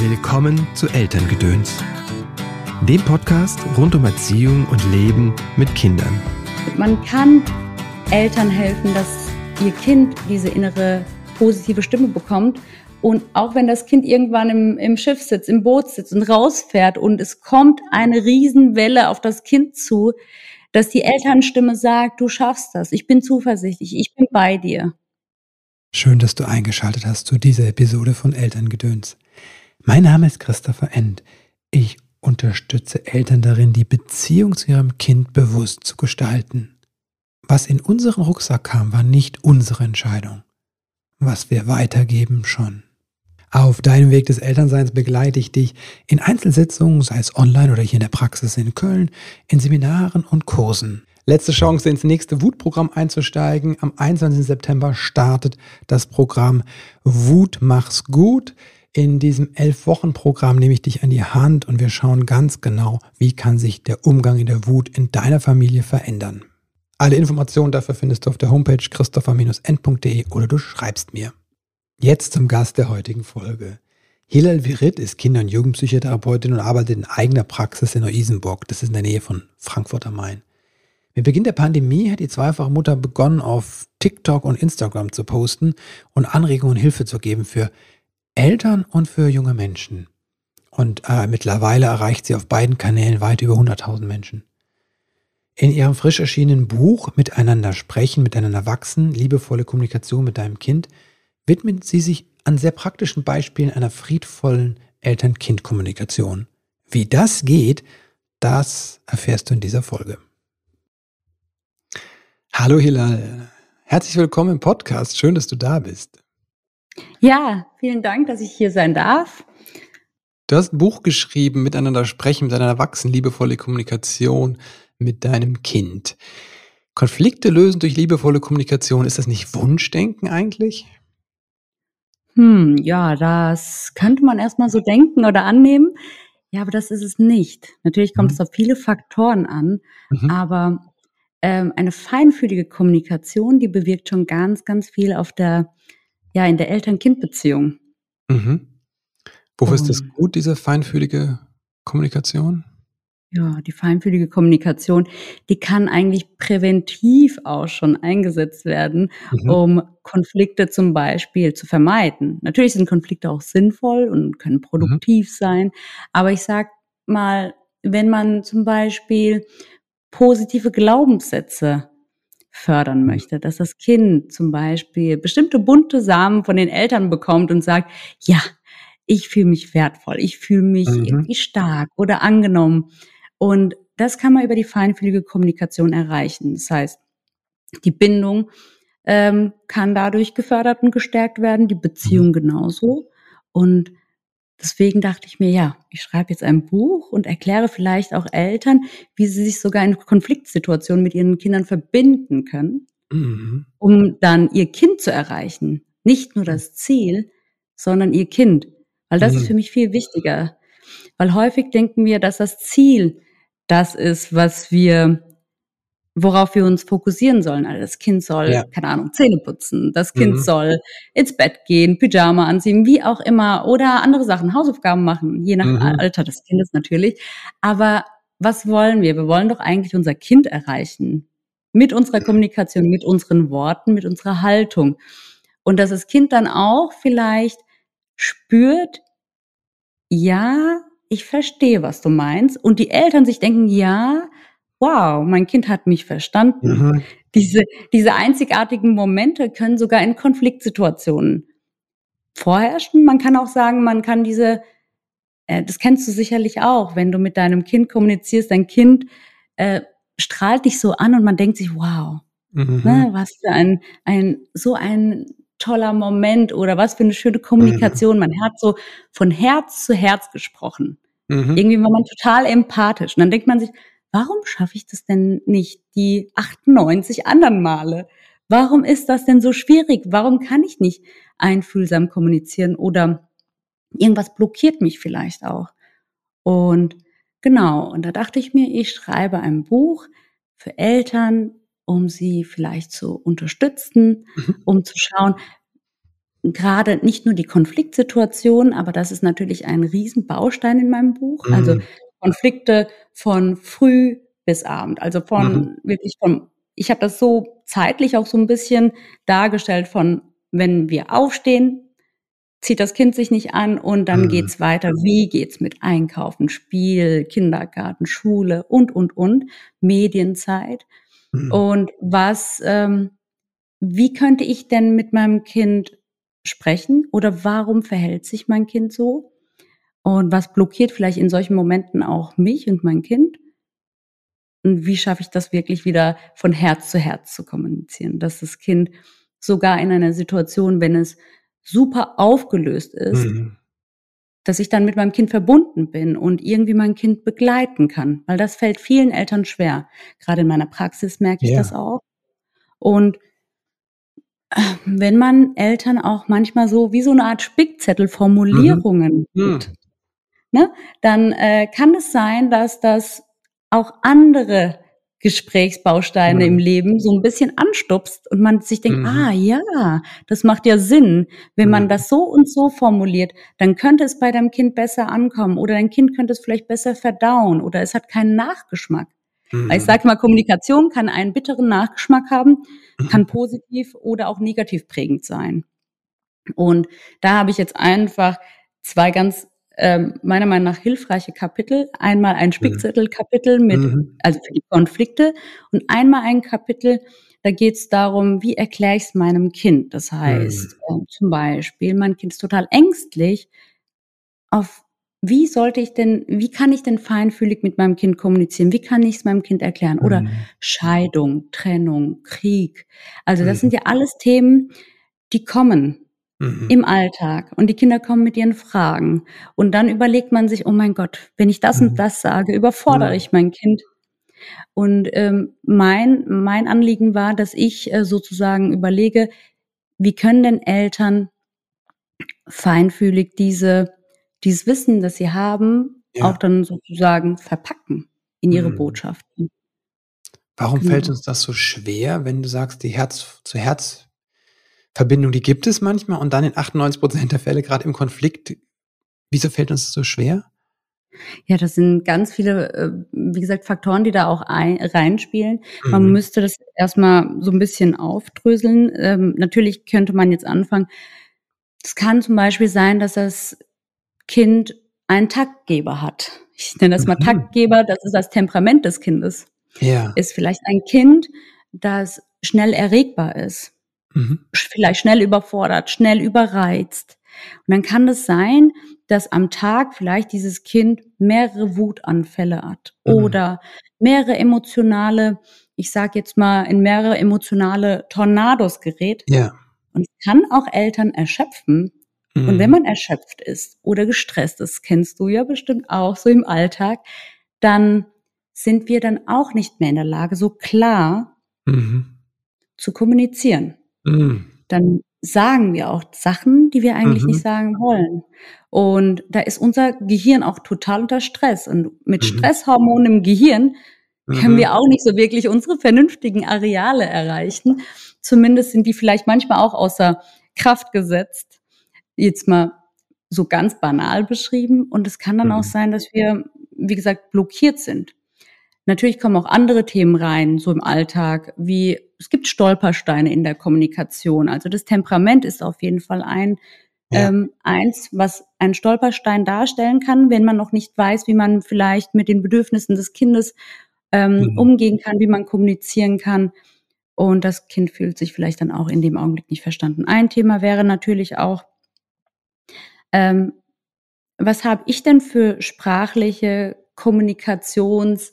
Willkommen zu Elterngedöns, dem Podcast rund um Erziehung und Leben mit Kindern. Man kann Eltern helfen, dass ihr Kind diese innere positive Stimme bekommt. Und auch wenn das Kind irgendwann im, im Schiff sitzt, im Boot sitzt und rausfährt und es kommt eine Riesenwelle auf das Kind zu, dass die Elternstimme sagt, du schaffst das, ich bin zuversichtlich, ich bin bei dir. Schön, dass du eingeschaltet hast zu dieser Episode von Elterngedöns. Mein Name ist Christopher End. Ich unterstütze Eltern darin, die Beziehung zu ihrem Kind bewusst zu gestalten. Was in unseren Rucksack kam, war nicht unsere Entscheidung. Was wir weitergeben, schon. Auf deinem Weg des Elternseins begleite ich dich in Einzelsitzungen, sei es online oder hier in der Praxis in Köln, in Seminaren und Kursen. Letzte Chance, ins nächste Wutprogramm einzusteigen. Am 21. September startet das Programm Wut mach's gut. In diesem Elf-Wochen-Programm nehme ich dich an die Hand und wir schauen ganz genau, wie kann sich der Umgang in der Wut in deiner Familie verändern. Alle Informationen dafür findest du auf der Homepage christopher-end.de oder du schreibst mir. Jetzt zum Gast der heutigen Folge. Hilal Virit ist Kinder- und Jugendpsychotherapeutin und arbeitet in eigener Praxis in Neu-Isenburg. Das ist in der Nähe von Frankfurt am Main. Mit Beginn der Pandemie hat die zweifache Mutter begonnen, auf TikTok und Instagram zu posten und Anregungen und Hilfe zu geben für Eltern und für junge Menschen. Und äh, mittlerweile erreicht sie auf beiden Kanälen weit über 100.000 Menschen. In ihrem frisch erschienenen Buch Miteinander sprechen, miteinander wachsen, liebevolle Kommunikation mit deinem Kind widmet sie sich an sehr praktischen Beispielen einer friedvollen Eltern-Kind-Kommunikation. Wie das geht, das erfährst du in dieser Folge. Hallo Hilal, herzlich willkommen im Podcast. Schön, dass du da bist. Ja, vielen Dank, dass ich hier sein darf. Du hast ein Buch geschrieben, Miteinander sprechen, miteinander wachsen, liebevolle Kommunikation mit deinem Kind. Konflikte lösen durch liebevolle Kommunikation, ist das nicht Wunschdenken eigentlich? Hm, ja, das könnte man erstmal so denken oder annehmen. Ja, aber das ist es nicht. Natürlich kommt mhm. es auf viele Faktoren an, mhm. aber ähm, eine feinfühlige Kommunikation, die bewirkt schon ganz, ganz viel auf der, ja, in der Eltern-Kind-Beziehung. Mhm. Wofür ist das gut, diese feinfühlige Kommunikation? Ja, die feinfühlige Kommunikation, die kann eigentlich präventiv auch schon eingesetzt werden, mhm. um Konflikte zum Beispiel zu vermeiden. Natürlich sind Konflikte auch sinnvoll und können produktiv mhm. sein, aber ich sag mal, wenn man zum Beispiel positive Glaubenssätze fördern möchte, dass das Kind zum Beispiel bestimmte bunte Samen von den Eltern bekommt und sagt, ja, ich fühle mich wertvoll, ich fühle mich mhm. irgendwie stark oder angenommen. Und das kann man über die feinfühlige Kommunikation erreichen. Das heißt, die Bindung ähm, kann dadurch gefördert und gestärkt werden, die Beziehung mhm. genauso. Und Deswegen dachte ich mir, ja, ich schreibe jetzt ein Buch und erkläre vielleicht auch Eltern, wie sie sich sogar in Konfliktsituationen mit ihren Kindern verbinden können, mhm. um dann ihr Kind zu erreichen. Nicht nur das Ziel, sondern ihr Kind. Weil das mhm. ist für mich viel wichtiger. Weil häufig denken wir, dass das Ziel das ist, was wir worauf wir uns fokussieren sollen. Also das Kind soll, ja. keine Ahnung, Zähne putzen, das Kind mhm. soll ins Bett gehen, Pyjama anziehen, wie auch immer, oder andere Sachen, Hausaufgaben machen, je nach mhm. Alter des Kindes natürlich. Aber was wollen wir? Wir wollen doch eigentlich unser Kind erreichen. Mit unserer Kommunikation, mit unseren Worten, mit unserer Haltung. Und dass das Kind dann auch vielleicht spürt, ja, ich verstehe, was du meinst. Und die Eltern sich denken, ja, wow, mein Kind hat mich verstanden. Mhm. Diese, diese einzigartigen Momente können sogar in Konfliktsituationen vorherrschen. Man kann auch sagen, man kann diese, äh, das kennst du sicherlich auch, wenn du mit deinem Kind kommunizierst, dein Kind äh, strahlt dich so an und man denkt sich, wow, mhm. ne, was für ein, ein, so ein toller Moment oder was für eine schöne Kommunikation. Mhm. Man hat so von Herz zu Herz gesprochen. Mhm. Irgendwie war man total empathisch. Und dann denkt man sich, warum schaffe ich das denn nicht die 98 anderen Male? Warum ist das denn so schwierig? Warum kann ich nicht einfühlsam kommunizieren oder irgendwas blockiert mich vielleicht auch? Und genau, und da dachte ich mir, ich schreibe ein Buch für Eltern, um sie vielleicht zu unterstützen, mhm. um zu schauen, gerade nicht nur die Konfliktsituation, aber das ist natürlich ein Riesenbaustein in meinem Buch. Also Mhm. Konflikte von früh bis Abend. Also von Mhm. wirklich von, ich habe das so zeitlich auch so ein bisschen dargestellt von, wenn wir aufstehen, zieht das Kind sich nicht an und dann Mhm. geht's weiter. Wie geht's mit Einkaufen, Spiel, Kindergarten, Schule und, und, und, Medienzeit. Mhm. Und was, ähm, wie könnte ich denn mit meinem Kind sprechen oder warum verhält sich mein Kind so? Und was blockiert vielleicht in solchen Momenten auch mich und mein Kind? Und wie schaffe ich das wirklich wieder von Herz zu Herz zu kommunizieren, dass das Kind sogar in einer Situation, wenn es super aufgelöst ist, Mhm. dass ich dann mit meinem Kind verbunden bin und irgendwie mein Kind begleiten kann, weil das fällt vielen Eltern schwer. Gerade in meiner Praxis merke ich Ja. das auch. Und wenn man Eltern auch manchmal so wie so eine Art Spickzettel Formulierungen Mhm. gibt, ne, dann äh, kann es sein, dass das auch andere Gesprächsbausteine Mhm. im Leben so ein bisschen anstupst und man sich denkt, Mhm. ah ja, das macht ja Sinn. Wenn man Mhm. das so und so formuliert, dann könnte es bei deinem Kind besser ankommen oder dein Kind könnte es vielleicht besser verdauen oder es hat keinen Nachgeschmack. Weil ich Mhm. sage mal, Kommunikation kann einen bitteren Nachgeschmack haben, Mhm. kann positiv oder auch negativ prägend sein. Und da habe ich jetzt einfach zwei ganz ähm, meiner Meinung nach hilfreiche Kapitel. Einmal ein Spickzettelkapitel mit, Mhm. also für die Konflikte und einmal ein Kapitel, da geht es darum, wie erkläre ich es meinem Kind. Das heißt, Mhm. äh, zum Beispiel, mein Kind ist total ängstlich. Auf wie sollte ich denn, wie kann ich denn feinfühlig mit meinem Kind kommunizieren? Wie kann ich es meinem Kind erklären? Oder Mhm. Scheidung, Trennung, Krieg. Also das Mhm. sind ja alles Themen, die kommen Mhm. im Alltag und die Kinder kommen mit ihren Fragen. Und dann überlegt man sich, oh mein Gott, wenn ich das Mhm. und das sage, überfordere ich mein Kind. Und ähm, mein, mein Anliegen war, dass ich äh, sozusagen überlege, wie können denn Eltern feinfühlig diese, dieses Wissen, das sie haben, Ja. auch dann sozusagen verpacken in ihre Mhm. Botschaften. Warum Genau. fällt uns das so schwer, wenn du sagst, die Herz-zu-Herz-Verbindung, die gibt es manchmal und dann in 98% der Fälle, gerade im Konflikt, wieso fällt uns das so schwer? Ja, das sind ganz viele, äh, wie gesagt, Faktoren, die da auch ein, reinspielen. Man Mhm. müsste das erstmal so ein bisschen aufdröseln. Ähm, natürlich könnte man jetzt anfangen. Es kann zum Beispiel sein, dass das Kind einen Taktgeber hat. Ich nenne das mal Mhm. Taktgeber, das ist das Temperament des Kindes. Ja. Ist vielleicht ein Kind, das schnell erregbar ist Mhm. vielleicht schnell überfordert, schnell überreizt. Und dann kann es sein, dass am Tag vielleicht dieses Kind mehrere Wutanfälle hat Mhm. oder mehrere emotionale, ich sage jetzt mal, in mehrere emotionale Tornados gerät. Ja. Und es kann auch Eltern erschöpfen. Und Mhm. wenn man erschöpft ist oder gestresst ist, kennst du ja bestimmt auch so im Alltag, dann sind wir dann auch nicht mehr in der Lage, so klar Mhm. zu kommunizieren Mhm. dann sagen wir auch Sachen, die wir eigentlich Mhm. nicht sagen wollen. Und da ist unser Gehirn auch total unter Stress. Und mit Mhm. Stresshormonen im Gehirn können Mhm. wir auch nicht so wirklich unsere vernünftigen Areale erreichen. Zumindest sind die vielleicht manchmal auch außer Kraft gesetzt. Jetzt mal so ganz banal beschrieben. Und es kann dann Mhm. auch sein, dass wir, wie gesagt, blockiert sind. Natürlich kommen auch andere Themen rein, so im Alltag, wie es gibt Stolpersteine in der Kommunikation. Also das Temperament ist auf jeden Fall ein Ja. ähm, eins, was ein Stolperstein darstellen kann, wenn man noch nicht weiß, wie man vielleicht mit den Bedürfnissen des Kindes ähm, Mhm. umgehen kann, wie man kommunizieren kann. Und das Kind fühlt sich vielleicht dann auch in dem Augenblick nicht verstanden. Ein Thema wäre natürlich auch, ähm, was habe ich denn für sprachliche Kommunikations,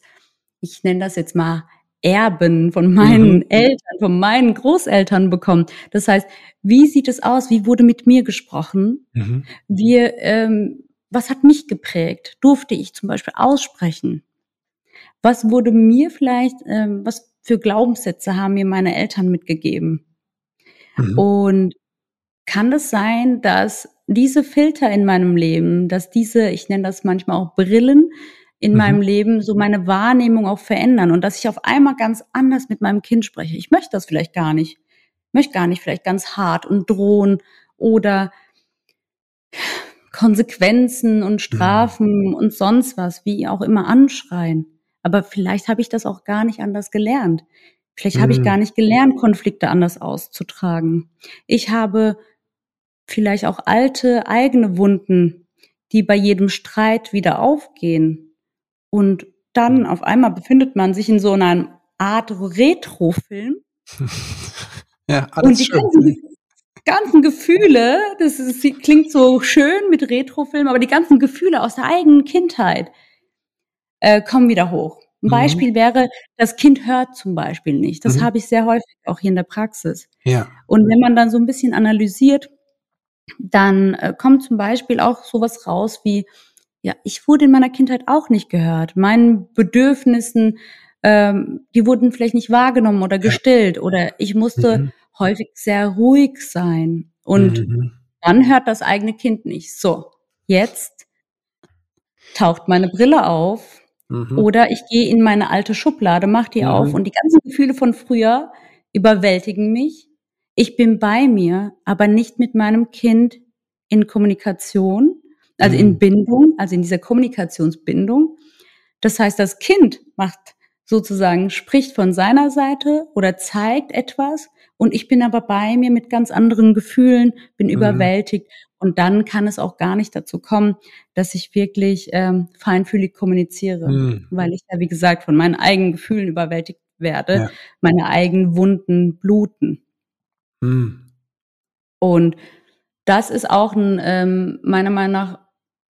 ich nenne das jetzt mal Erben von meinen Mhm. Eltern, von meinen Großeltern bekommen. Das heißt, wie sieht es aus? Wie wurde mit mir gesprochen? Mhm. Wir, ähm, was hat mich geprägt? Durfte ich zum Beispiel aussprechen? Was wurde mir vielleicht, ähm, was für Glaubenssätze haben mir meine Eltern mitgegeben? Mhm. Und kann es sein, dass diese Filter in meinem Leben, dass diese, ich nenne das manchmal auch Brillen in Mhm. meinem Leben, so meine Wahrnehmung auch verändern und dass ich auf einmal ganz anders mit meinem Kind spreche. Ich möchte das vielleicht gar nicht. Ich möchte gar nicht vielleicht ganz hart und drohen oder Konsequenzen und Strafen mhm. und sonst was, wie auch immer anschreien. Aber vielleicht habe ich das auch gar nicht anders gelernt. Vielleicht mhm. habe ich gar nicht gelernt, Konflikte anders auszutragen. Ich habe vielleicht auch alte eigene Wunden, die bei jedem Streit wieder aufgehen. Und dann mhm. auf einmal befindet man sich in so einer Art Retrofilm. ja, alles und die schön. Ganzen, ganzen Gefühle, das ist, klingt so schön mit Retrofilm, aber die ganzen Gefühle aus der eigenen Kindheit äh, kommen wieder hoch. Ein mhm. Beispiel wäre, das Kind hört zum Beispiel nicht. Das mhm. habe ich sehr häufig auch hier in der Praxis. Ja. Und wenn man dann so ein bisschen analysiert, dann äh, kommt zum Beispiel auch sowas raus wie, ja, ich wurde in meiner Kindheit auch nicht gehört. Meinen Bedürfnissen, ähm, die wurden vielleicht nicht wahrgenommen oder gestillt oder ich musste mhm. häufig sehr ruhig sein. Und mhm. dann hört das eigene Kind nicht. So, jetzt taucht meine Brille auf Mhm. Oder ich gehe in meine alte Schublade, mach die mhm. auf und die ganzen Gefühle von früher überwältigen mich. Ich bin bei mir, aber nicht mit meinem Kind in Kommunikation, also mhm. in Bindung, also in dieser Kommunikationsbindung. Das heißt, das Kind macht sozusagen, spricht von seiner Seite oder zeigt etwas und ich bin aber bei mir mit ganz anderen Gefühlen, bin mhm. überwältigt und dann kann es auch gar nicht dazu kommen, dass ich wirklich ähm, feinfühlig kommuniziere, mhm. weil ich ja, wie gesagt, von meinen eigenen Gefühlen überwältigt werde, ja. meine eigenen Wunden bluten. Mhm. Und das ist auch ein, ähm, meiner Meinung nach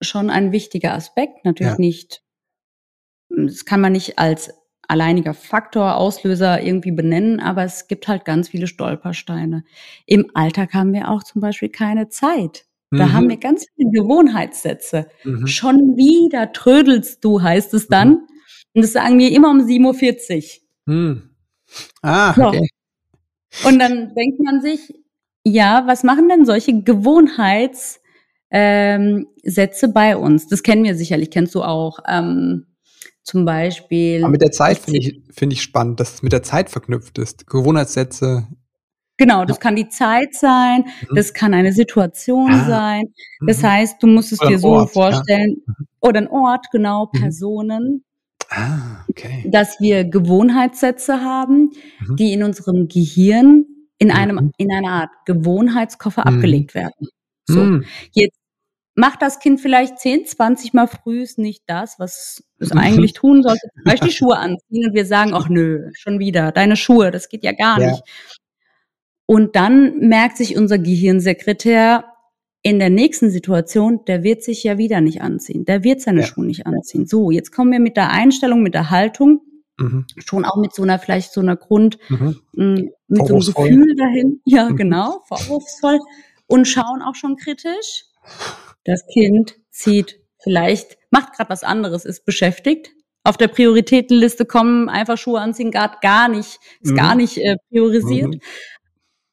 schon ein wichtiger Aspekt. Natürlich ja. nicht, das kann man nicht als alleiniger Faktor, Auslöser irgendwie benennen, aber es gibt halt ganz viele Stolpersteine. Im Alltag haben wir auch zum Beispiel keine Zeit. Da mhm. haben wir ganz viele Gewohnheitssätze. Mhm. Schon wieder trödelst du, heißt es dann. Mhm. Und das sagen wir immer um 7.40 Uhr. Mhm. Ah, okay. So. Und dann denkt man sich, ja, was machen denn solche Gewohnheitssätze ähm, bei uns? Das kennen wir sicherlich, kennst du auch. Ähm, zum Beispiel. Aber mit der Zeit finde ich, finde ich spannend, dass es mit der Zeit verknüpft ist. Gewohnheitssätze. Genau, das kann die Zeit sein, mhm. das kann eine Situation ah. sein. Das mhm. heißt, du musst es oder dir so Ort, vorstellen, ja. Mhm. oder ein Ort, genau, mhm. Personen. Ah, okay. Dass wir Gewohnheitssätze haben, mhm. die in unserem Gehirn in einem, in einer Art Gewohnheitskoffer abgelegt werden. So. Jetzt macht das Kind vielleicht 10, 20 Mal früh nicht das, was es eigentlich tun sollte, zum Beispiel die Schuhe anziehen und wir sagen, ach nö, schon wieder, deine Schuhe, das geht ja gar ja. nicht. Und dann merkt sich unser Gehirnsekretär in der nächsten Situation, der wird sich ja wieder nicht anziehen, der wird seine ja. Schuhe nicht anziehen. So, jetzt kommen wir mit der Einstellung, mit der Haltung, mhm. schon auch mit so einer, vielleicht so einer Grund, mhm. Mm, mit so einem Gefühl dahin, ja mhm. genau, vorwurfsvoll und schauen auch schon kritisch das Kind zieht vielleicht, macht gerade was anderes, ist beschäftigt. Auf der Prioritätenliste kommen einfach Schuhe anziehen gerade gar nicht, ist mhm. gar nicht äh, priorisiert. Mhm.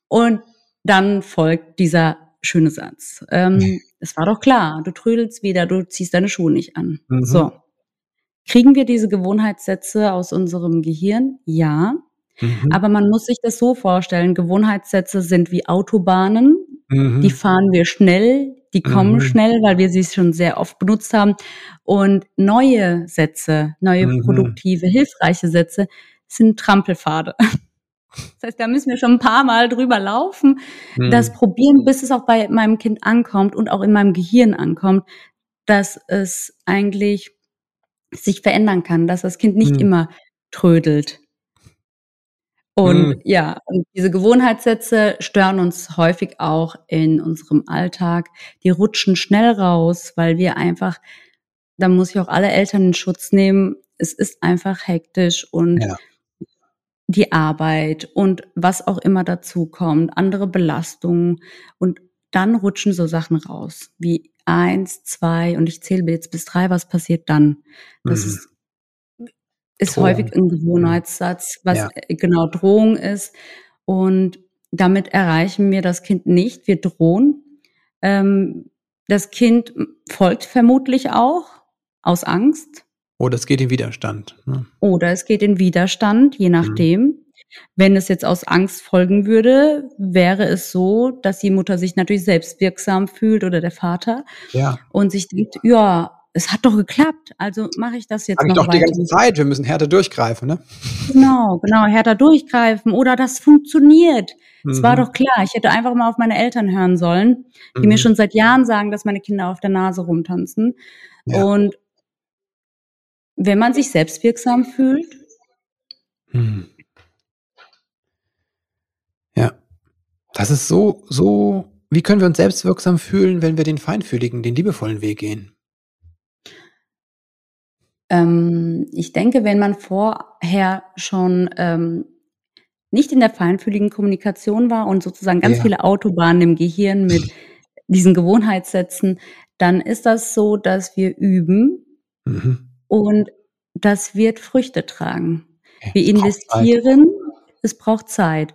Und dann folgt dieser schöne Satz. Ähm, es war doch klar, du trödelst wieder, du ziehst deine Schuhe nicht an. Mhm. So. Kriegen wir diese Gewohnheitssätze aus unserem Gehirn? Ja. Mhm. Aber man muss sich das so vorstellen, Gewohnheitssätze sind wie Autobahnen, mhm. die fahren wir schnell, die kommen mhm. schnell, weil wir sie schon sehr oft benutzt haben. Und neue Sätze, neue mhm. produktive, hilfreiche Sätze sind Trampelpfade. Das heißt, da müssen wir schon ein paar Mal drüber laufen, mhm. das probieren, bis es auch bei meinem Kind ankommt und auch in meinem Gehirn ankommt, dass es eigentlich sich verändern kann, dass das Kind nicht mhm. immer trödelt, und mhm. ja, und diese Gewohnheitssätze stören uns häufig auch in unserem Alltag. Die rutschen schnell raus, weil wir einfach, da muss ich auch alle Eltern in Schutz nehmen. Es ist einfach hektisch und ja. die Arbeit und was auch immer dazu kommt, andere Belastungen und dann rutschen so Sachen raus wie eins, zwei und ich zähle jetzt bis drei, was passiert dann? Das mhm. ist ist Drohung. häufig ein Gewohnheitssatz, was ja. Äh, genau Drohung ist. Und damit erreichen wir das Kind nicht. Wir drohen. Ähm, das Kind folgt vermutlich auch aus Angst. Oder es geht in Widerstand. Ne? Oder es geht in Widerstand, je mhm. nachdem. Mhm. Wenn es jetzt aus Angst folgen würde, wäre es so, dass die Mutter sich natürlich selbstwirksam fühlt oder der Vater Ja. und sich denkt, ja, es hat doch geklappt, also mache ich das jetzt ich noch doch die weiter. ganze Zeit, wir müssen härter durchgreifen, ne? Genau, genau, härter durchgreifen oder das funktioniert. Es war Mhm. doch klar, ich hätte einfach mal auf meine Eltern hören sollen, die mir Mhm. schon seit Jahren sagen, dass meine Kinder auf der Nase rumtanzen. Ja. Und wenn man sich selbstwirksam fühlt, Hm. Ja. Das ist so, so, wie können wir uns selbstwirksam fühlen, wenn wir den feinfühligen, den liebevollen Weg gehen? Ähm, ich denke, wenn man vorher schon ähm, nicht in der feinfühligen Kommunikation war und sozusagen ganz Ja. viele Autobahnen im Gehirn mit diesen Gewohnheitssätzen, dann ist das so, dass wir üben Mhm. und das wird Früchte tragen. Okay. Wir investieren, es braucht Zeit.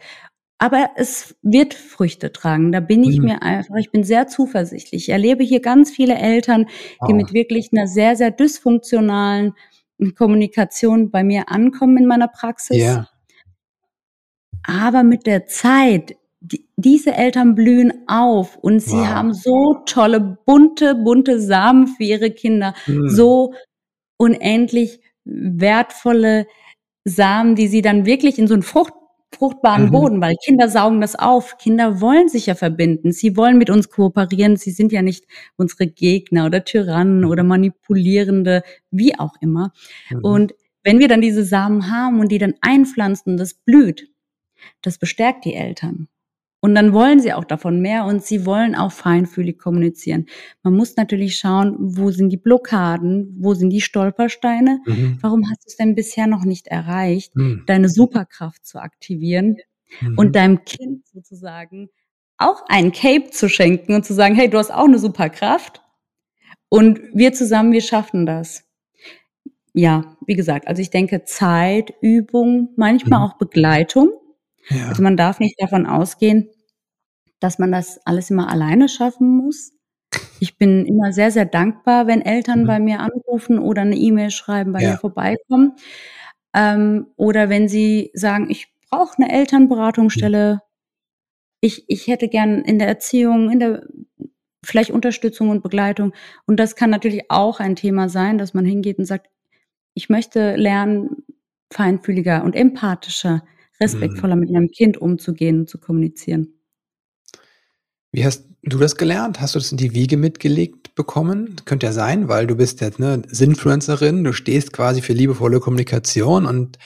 Aber es wird Früchte tragen. Da bin ich Mhm. mir einfach, ich bin sehr zuversichtlich. Ich erlebe hier ganz viele Eltern, die Wow. mit wirklich einer sehr, sehr dysfunktionalen Kommunikation bei mir ankommen in meiner Praxis. Ja. Aber mit der Zeit, die, diese Eltern blühen auf und sie Wow. haben so tolle, bunte, bunte Samen für ihre Kinder. Mhm. So unendlich wertvolle Samen, die sie dann wirklich in so einen Frucht, fruchtbaren Mhm. Boden, weil Kinder saugen das auf. Kinder wollen sich ja verbinden. Sie wollen mit uns kooperieren. Sie sind ja nicht unsere Gegner oder Tyrannen oder manipulierende, wie auch immer. Mhm. Und wenn wir dann diese Samen haben und die dann einpflanzen, das blüht, das bestärkt die Eltern. Und dann wollen sie auch davon mehr und sie wollen auch feinfühlig kommunizieren. Man muss natürlich schauen, wo sind die Blockaden, wo sind die Stolpersteine. Mhm. Warum hast du es denn bisher noch nicht erreicht, Mhm. deine Superkraft zu aktivieren Mhm. und deinem Kind sozusagen auch ein Cape zu schenken und zu sagen, hey, du hast auch eine Superkraft und wir zusammen, wir schaffen das. Ja, wie gesagt, also ich denke Zeit, Übung, manchmal Mhm. auch Begleitung. Ja. Also man darf nicht davon ausgehen, dass man das alles immer alleine schaffen muss. Ich bin immer sehr, sehr dankbar, wenn Eltern Mhm. bei mir anrufen oder eine E-Mail schreiben, bei Ja. mir vorbeikommen. Ähm, oder wenn sie sagen, ich brauche eine Elternberatungsstelle, ich, ich hätte gern in der Erziehung, in der vielleicht Unterstützung und Begleitung. Und das kann natürlich auch ein Thema sein, dass man hingeht und sagt, ich möchte lernen, feinfühliger und empathischer, respektvoller mit meinem Kind umzugehen und zu kommunizieren. Wie hast du das gelernt? Hast du das in die Wiege mitgelegt bekommen? Könnte ja sein, weil du bist jetzt eine Sinfluencerin, du stehst quasi für liebevolle Kommunikation und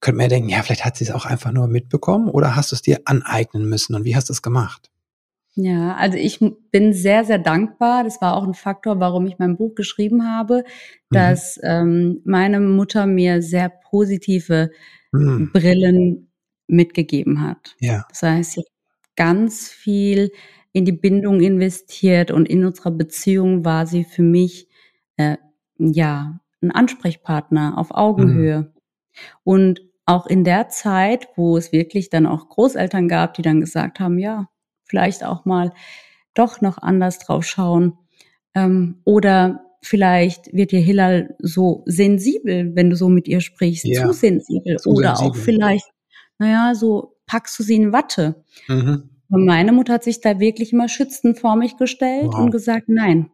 könnte man ja denken, ja, vielleicht hat sie es auch einfach nur mitbekommen oder hast du es dir aneignen müssen und wie hast du es gemacht? Ja, also ich bin sehr, sehr dankbar. Das war auch ein Faktor, warum ich mein Buch geschrieben habe, Mhm. dass ähm, meine Mutter mir sehr positive Mhm. Brillen mitgegeben hat. Ja. Das heißt, ganz viel in die Bindung investiert und in unserer Beziehung war sie für mich äh, ja ein Ansprechpartner auf Augenhöhe. Und auch in der Zeit, wo es wirklich dann auch Großeltern gab, die dann gesagt haben, ja, vielleicht auch mal doch noch anders drauf schauen. Ähm, oder vielleicht wird dir Hillal so sensibel, wenn du so mit ihr sprichst, Ja, zu sensibel. zu oder auch sensibel. vielleicht, naja, so packst du sie in Watte. Mhm. Meine Mutter hat sich da wirklich immer schützend vor mich gestellt Wow. und gesagt, nein.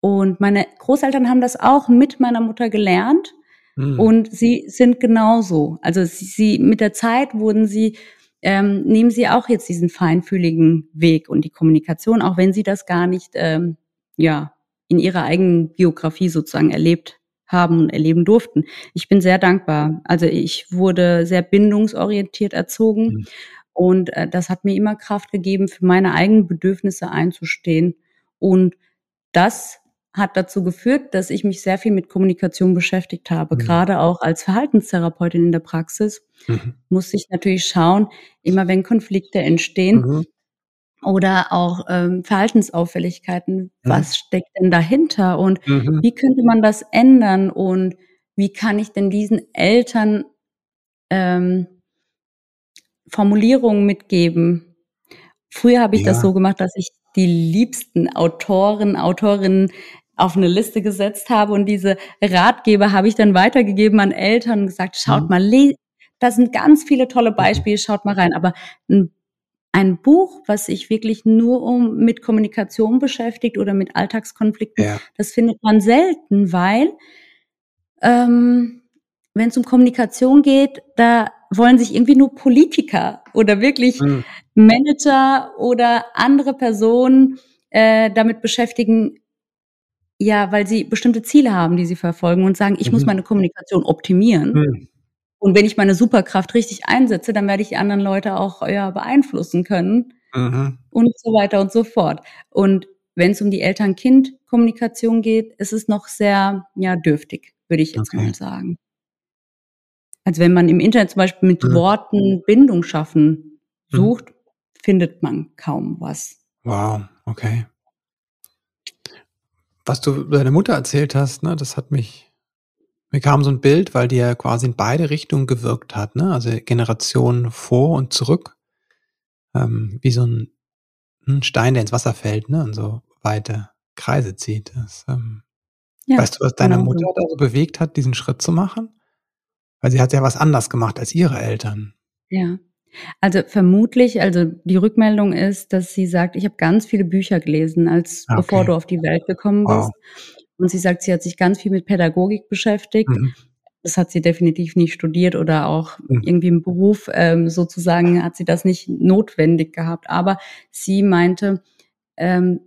Und meine Großeltern haben das auch mit meiner Mutter gelernt. Mhm. Und sie sind genauso. Also sie, sie mit der Zeit wurden sie, ähm, nehmen sie auch jetzt diesen feinfühligen Weg und die Kommunikation, auch wenn sie das gar nicht, ähm, ja, in ihrer eigenen Biografie sozusagen erlebt haben und erleben durften. Ich bin sehr dankbar. Also ich wurde sehr bindungsorientiert erzogen Mhm. Und äh, das hat mir immer Kraft gegeben, für meine eigenen Bedürfnisse einzustehen. Und das hat dazu geführt, dass ich mich sehr viel mit Kommunikation beschäftigt habe. Mhm. Gerade auch als Verhaltenstherapeutin in der Praxis Mhm. musste ich natürlich schauen, immer wenn Konflikte entstehen Mhm. oder auch ähm, Verhaltensauffälligkeiten, Mhm. was steckt denn dahinter und Mhm. wie könnte man das ändern und wie kann ich denn diesen Eltern ähm, Formulierungen mitgeben? Früher habe ich das Ja. so gemacht, dass ich die liebsten Autoren, Autorinnen auf eine Liste gesetzt habe und diese Ratgeber habe ich dann weitergegeben an Eltern und gesagt, schaut Mhm. mal, da sind ganz viele tolle Beispiele, schaut mal rein. Aber ein, ein Buch, was sich wirklich nur um mit Kommunikation beschäftigt oder mit Alltagskonflikten, Ja. das findet man selten, weil ähm, wenn es um Kommunikation geht, da wollen sich irgendwie nur Politiker oder wirklich Mhm. Manager oder andere Personen äh, damit beschäftigen, ja, weil sie bestimmte Ziele haben, die sie verfolgen und sagen, ich muss Mhm. meine Kommunikation optimieren. Mhm. Und wenn ich meine Superkraft richtig einsetze, dann werde ich die anderen Leute auch ja, beeinflussen können Mhm. und so weiter und so fort. Und wenn es um die Eltern-Kind-Kommunikation geht, ist es noch sehr ja, dürftig, würde ich jetzt Okay. mal sagen. Also wenn man im Internet zum Beispiel mit Mhm. Worten Bindung schaffen Mhm. sucht, findet man kaum was. Wow, okay. Was du über deine Mutter erzählt hast, ne, das hat mich, mir kam so ein Bild, weil die ja quasi in beide Richtungen gewirkt hat, ne? Also Generationen vor und zurück, ähm, wie so ein, ein Stein, der ins Wasser fällt, ne, und so weite Kreise zieht. Das, ähm, Ja, weißt du, was deine genau. Mutter da so bewegt hat, diesen Schritt zu machen? Weil sie hat ja was anders gemacht als ihre Eltern. Ja. Also vermutlich, also die Rückmeldung ist, dass sie sagt, ich habe ganz viele Bücher gelesen, als Ah, bevor okay. du auf die Welt gekommen Wow. bist. Und sie sagt, sie hat sich ganz viel mit Pädagogik beschäftigt. Mhm. Das hat sie definitiv nicht studiert oder auch Mhm. irgendwie im Beruf ähm, sozusagen hat sie das nicht notwendig gehabt. Aber sie meinte, ähm,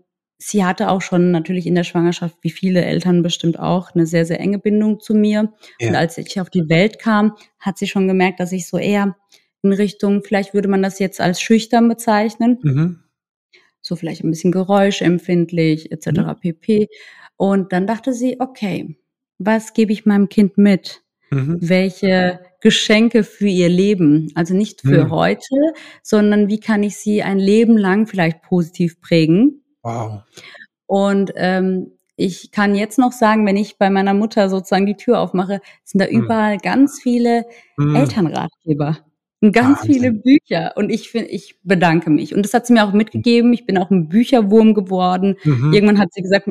sie hatte auch schon natürlich in der Schwangerschaft, wie viele Eltern bestimmt auch, eine sehr, sehr enge Bindung zu mir. Und Ja. als ich auf die Welt kam, hat sie schon gemerkt, dass ich so eher in Richtung, vielleicht würde man das jetzt als schüchtern bezeichnen, Mhm. so vielleicht ein bisschen geräuschempfindlich etc. Mhm. pp. Und dann dachte sie, okay, was gebe ich meinem Kind mit? Mhm. Welche Geschenke für ihr Leben? Also nicht für Mhm. heute, sondern wie kann ich sie ein Leben lang vielleicht positiv prägen? Wow. Und ähm, ich kann jetzt noch sagen, wenn ich bei meiner Mutter sozusagen die Tür aufmache, sind da Mhm. überall ganz viele Mhm. Elternratgeber und ganz viele Wahnsinn. Bücher. Und ich finde, ich bedanke mich. Und das hat sie mir auch mitgegeben. Ich bin auch ein Bücherwurm geworden. Mhm. Irgendwann hat sie gesagt,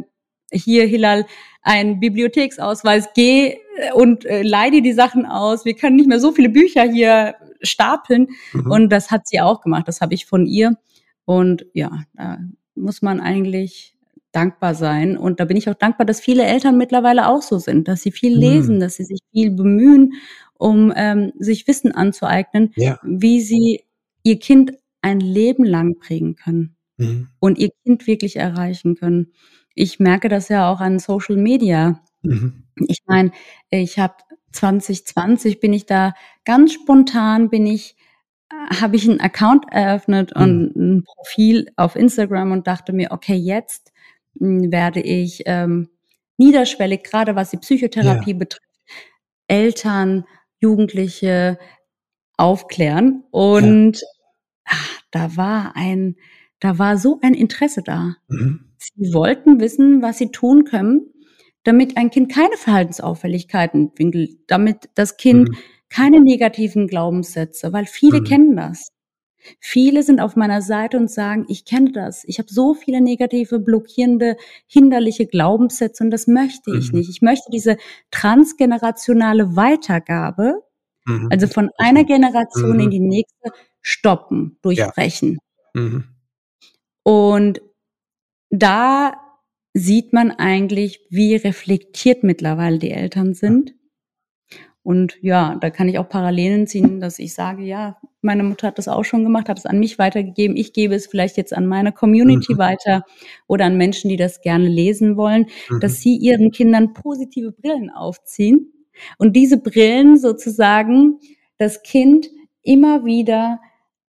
hier Hilal, ein Bibliotheksausweis, geh und äh, leih dir die Sachen aus. Wir können nicht mehr so viele Bücher hier stapeln. Mhm. Und das hat sie auch gemacht. Das habe ich von ihr. Und ja, da muss man eigentlich dankbar sein. Und da bin ich auch dankbar, dass viele Eltern mittlerweile auch so sind, dass sie viel Mhm. lesen, dass sie sich viel bemühen, um ähm, sich Wissen anzueignen, Ja. wie sie ihr Kind ein Leben lang prägen können Mhm. und ihr Kind wirklich erreichen können. Ich merke das ja auch an Social Media. Mhm. Ich meine, ich habe 2020 bin ich da ganz spontan bin ich habe ich einen Account eröffnet Mhm. und ein Profil auf Instagram und dachte mir, okay, jetzt mh, werde ich ähm, niederschwellig, gerade was die Psychotherapie betrifft, Eltern, Jugendliche aufklären. Und ach, da war ein, da war so ein Interesse da. Mhm. Sie wollten wissen, was sie tun können, damit ein Kind keine Verhaltensauffälligkeiten entwickelt, damit das Kind Mhm. Keine negativen Glaubenssätze, weil viele Mhm. kennen das. Viele sind auf meiner Seite und sagen, ich kenne das. Ich habe so viele negative, blockierende, hinderliche Glaubenssätze und das möchte ich Mhm. nicht. Ich möchte diese transgenerationale Weitergabe, Mhm. also von einer Generation Mhm. in die nächste, stoppen, durchbrechen. Mhm. Und da sieht man eigentlich, wie reflektiert mittlerweile die Eltern sind. Und ja, da kann ich auch Parallelen ziehen, dass ich sage, ja, meine Mutter hat das auch schon gemacht, hat es an mich weitergegeben. Ich gebe es vielleicht jetzt an meine Community Mhm. weiter oder an Menschen, die das gerne lesen wollen, Mhm. dass sie ihren Kindern positive Brillen aufziehen und diese Brillen sozusagen das Kind immer wieder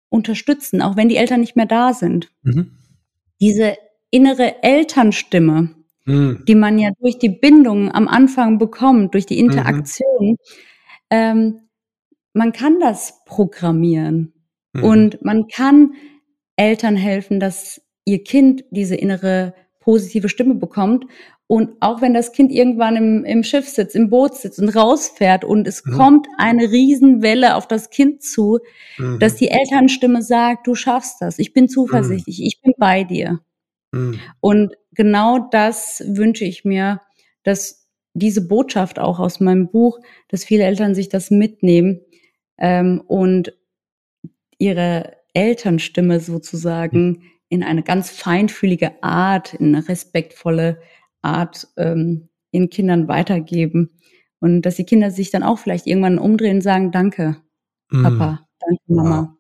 unterstützen, auch wenn die Eltern nicht mehr da sind Mhm. diese innere Elternstimme, Mhm. die man ja durch die Bindung am Anfang bekommt, durch die Interaktion, ähm, man kann das programmieren Mhm. und man kann Eltern helfen, dass ihr Kind diese innere positive Stimme bekommt. Und auch wenn das Kind irgendwann im, im Schiff sitzt, im Boot sitzt und rausfährt und es Mhm. kommt eine Riesenwelle auf das Kind zu, Mhm. dass die Elternstimme sagt, du schaffst das, ich bin zuversichtlich, ich bin bei dir. Mhm. Und genau das wünsche ich mir, dass diese Botschaft auch aus meinem Buch, dass viele Eltern sich das mitnehmen, ähm, und ihre Elternstimme sozusagen in eine ganz feinfühlige Art, in eine respektvolle Art ähm, ihren Kindern weitergeben. Und dass die Kinder sich dann auch vielleicht irgendwann umdrehen und sagen, danke, Mhm. Papa, danke, Mama. Wow.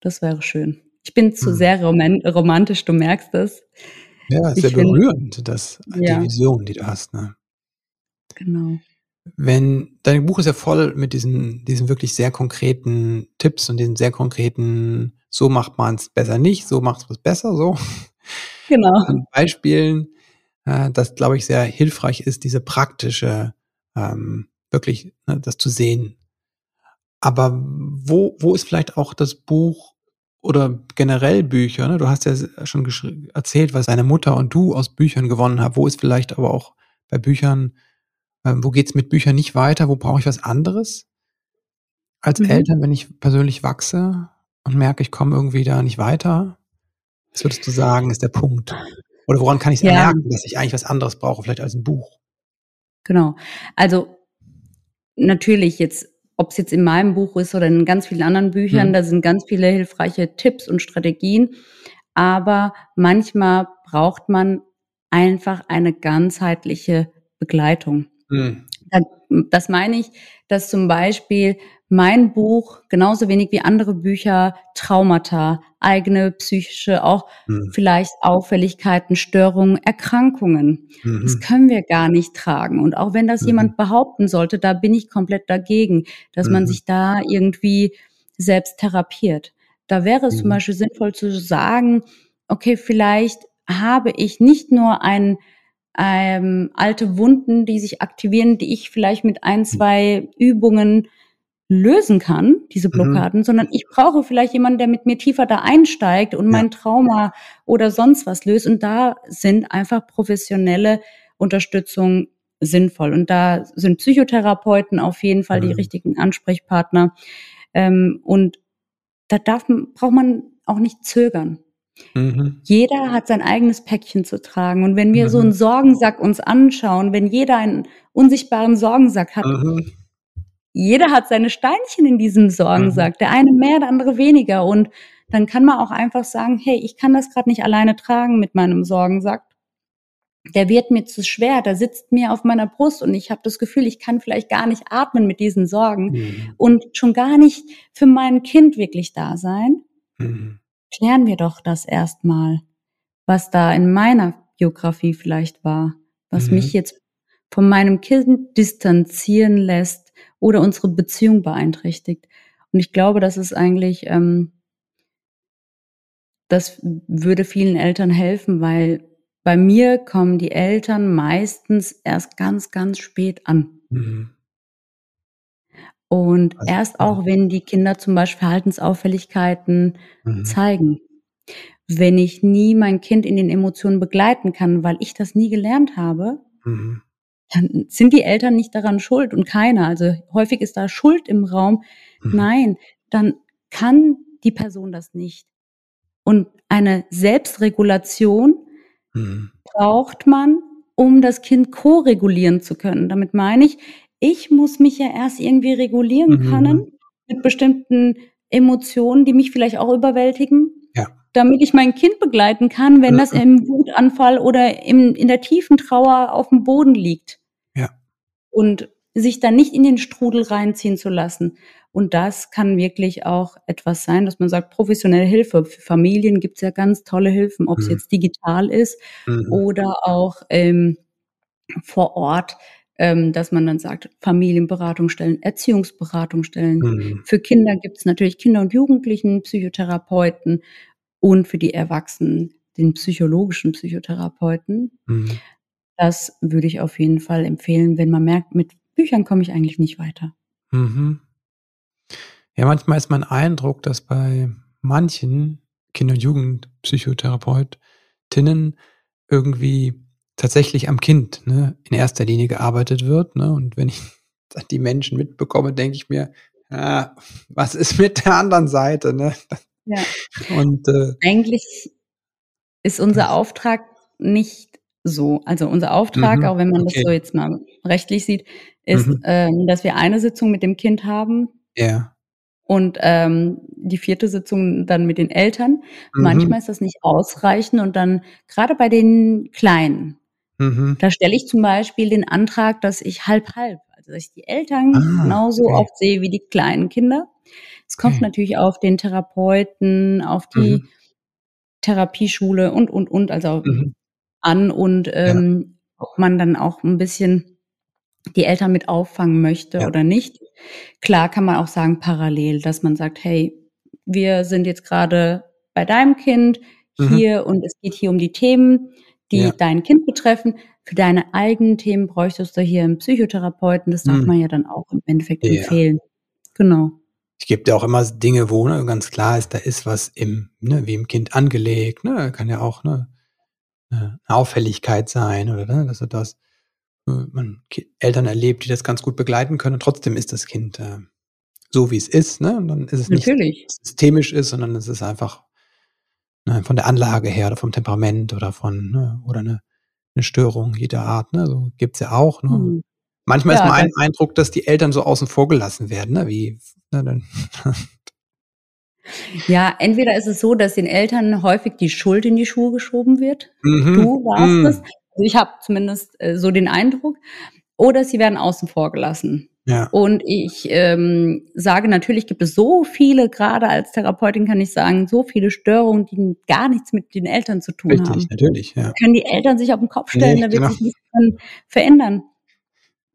Das wäre schön. Ich bin zu Mhm. sehr roman romantisch, du merkst es. Ja, sehr find- berührend, das, Ja. die Vision, die du hast. Ne? Genau. Wenn dein Buch ist ja voll mit diesen, diesen wirklich sehr konkreten Tipps und diesen sehr konkreten, so macht man es besser nicht, so macht es besser, so Genau. an Beispielen, äh, das glaube ich sehr hilfreich ist, diese praktische, ähm, wirklich ne, das zu sehen. Aber wo, wo ist vielleicht auch das Buch oder generell Bücher? Ne? Du hast ja schon erzählt, was deine Mutter und du aus Büchern gewonnen habt. Wo ist vielleicht aber auch bei Büchern, ähm, wo geht's mit Büchern nicht weiter? Wo brauche ich was anderes? Als Mhm. Eltern, wenn ich persönlich wachse und merke, ich komme irgendwie da nicht weiter, was würdest du sagen, ist der Punkt? Oder woran kann ich Ja. merken, dass ich eigentlich was anderes brauche, vielleicht als ein Buch? Genau. Also natürlich jetzt, ob es jetzt in meinem Buch ist oder in ganz vielen anderen Büchern, Mhm. da sind ganz viele hilfreiche Tipps und Strategien. Aber manchmal braucht man einfach eine ganzheitliche Begleitung. Mhm. Da- Das meine ich, dass zum Beispiel mein Buch genauso wenig wie andere Bücher Traumata, eigene psychische, auch Mhm. vielleicht Auffälligkeiten, Störungen, Erkrankungen. Das Mhm. können wir gar nicht tragen. Und auch wenn das Mhm. jemand behaupten sollte, da bin ich komplett dagegen, dass man Mhm. sich da irgendwie selbst therapiert. Da wäre es zum Mhm. Beispiel sinnvoll zu sagen, okay, vielleicht habe ich nicht nur ein ähm, alte Wunden, die sich aktivieren, die ich vielleicht mit ein, zwei Übungen lösen kann, diese Mhm. Blockaden, sondern ich brauche vielleicht jemanden, der mit mir tiefer da einsteigt und Ja. mein Trauma oder sonst was löst. Und da sind einfach professionelle Unterstützung sinnvoll. Und da sind Psychotherapeuten auf jeden Fall die Mhm. richtigen Ansprechpartner. Ähm, und da darf, braucht man auch nicht zögern. Mhm. Jeder hat sein eigenes Päckchen zu tragen. Und wenn wir so Mhm. einen Sorgensack uns anschauen, wenn jeder einen unsichtbaren Sorgensack hat, Mhm. Jeder hat seine Steinchen in diesem Sorgensack, der eine mehr, der andere weniger. Und dann kann man auch einfach sagen, hey, ich kann das gerade nicht alleine tragen mit meinem Sorgensack. Der wird mir zu schwer, der sitzt mir auf meiner Brust und ich habe das Gefühl, ich kann vielleicht gar nicht atmen mit diesen Sorgen Mhm. und schon gar nicht für mein Kind wirklich da sein. Mhm. Klären wir doch das erstmal, was da in meiner Biografie vielleicht war, was Mhm. mich jetzt von meinem Kind distanzieren lässt oder unsere Beziehung beeinträchtigt. Und ich glaube, das ist eigentlich, ähm, das würde vielen Eltern helfen, weil bei mir kommen die Eltern meistens erst ganz, ganz spät an. Mhm. Und Also, erst auch, wenn die Kinder zum Beispiel Verhaltensauffälligkeiten Mhm. zeigen. Wenn ich nie mein Kind in den Emotionen begleiten kann, weil ich das nie gelernt habe, Mhm. Dann sind die Eltern nicht daran schuld und keiner. Also häufig ist da Schuld im Raum. Mhm. Nein, dann kann die Person das nicht. Und eine Selbstregulation Mhm. braucht man, um das Kind ko-regulieren zu können. Damit meine ich, ich muss mich ja erst irgendwie regulieren Mhm. können mit bestimmten Emotionen, die mich vielleicht auch überwältigen. Damit ich mein Kind begleiten kann, wenn das Mhm. im Wutanfall oder im, in der tiefen Trauer auf dem Boden liegt. Ja. Und sich dann nicht in den Strudel reinziehen zu lassen. Und das kann wirklich auch etwas sein, dass man sagt, professionelle Hilfe. Für Familien gibt es ja ganz tolle Hilfen, ob es Mhm. jetzt digital ist Mhm. oder auch ähm, vor Ort, ähm, dass man dann sagt, Familienberatungsstellen, Erziehungsberatungsstellen. Mhm. Für Kinder gibt es natürlich Kinder- und Jugendlichen, Psychotherapeuten und für die Erwachsenen den psychologischen Psychotherapeuten. Mhm. Das würde ich auf jeden Fall empfehlen, wenn man merkt, mit Büchern komme ich eigentlich nicht weiter. Mhm. Ja, manchmal ist mein Eindruck, dass bei manchen Kinder- und Jugendpsychotherapeutinnen irgendwie tatsächlich am Kind ne, in erster Linie gearbeitet wird. Ne? Und wenn ich dann die Menschen mitbekomme, denke ich mir, ja, was ist mit der anderen Seite? Ne? Ja. Und äh, Eigentlich ist unser Das- Auftrag nicht so. Also unser Auftrag, Mhm, auch wenn man okay. das so jetzt mal rechtlich sieht, ist, Mhm. ähm, dass wir eine Sitzung mit dem Kind haben, Ja. Und ähm, die vierte Sitzung dann mit den Eltern. Mhm. Manchmal ist das nicht ausreichend und dann gerade bei den Kleinen, Mhm. da stelle ich zum Beispiel den Antrag, dass ich halb halb, also dass ich die Eltern Ah, genauso okay. oft sehe wie die kleinen Kinder. Es kommt Okay. natürlich auf den Therapeuten, auf die Mhm. Therapieschule und und und also Mhm. an und ähm, ob man dann auch ein bisschen die Eltern mit auffangen möchte Ja. oder nicht. Klar kann man auch sagen parallel, dass man sagt, hey, wir sind jetzt gerade bei deinem Kind Mhm. hier und es geht hier um die Themen, die Ja. dein Kind betreffen. Für deine eigenen Themen bräuchtest du hier einen Psychotherapeuten. Das darf Mhm. man ja dann auch im Endeffekt Ja. empfehlen. Genau. Es gibt ja auch immer Dinge, wo ne, ganz klar ist, da ist was im, ne, wie im Kind angelegt. Ne, kann ja auch ne, eine Auffälligkeit sein oder ne, dass er das äh, man Eltern erlebt, die das ganz gut begleiten können. Und trotzdem ist das Kind äh, so, wie es ist. Ne? Und dann ist es nicht Natürlich. systemisch ist, sondern es ist einfach ne, von der Anlage her oder vom Temperament oder von ne, oder eine, eine Störung jeder Art. Ne? So gibt's ja auch. Ne? Hm. Manchmal Ja, ist mein Eindruck, dass die Eltern so außen vor gelassen werden, ne? wie ne, dann, Ja, entweder ist es so, dass den Eltern häufig die Schuld in die Schuhe geschoben wird. Mhm. Du warst Mhm. es. Also ich habe zumindest äh, so den Eindruck. Oder sie werden außen vor gelassen. Ja. Und ich ähm, sage, natürlich gibt es so viele, gerade als Therapeutin kann ich sagen, so viele Störungen, die gar nichts mit den Eltern zu tun Richtig, haben. natürlich, ja. Können die Eltern sich auf den Kopf stellen, Nee, da wird genau. sich nichts verändern.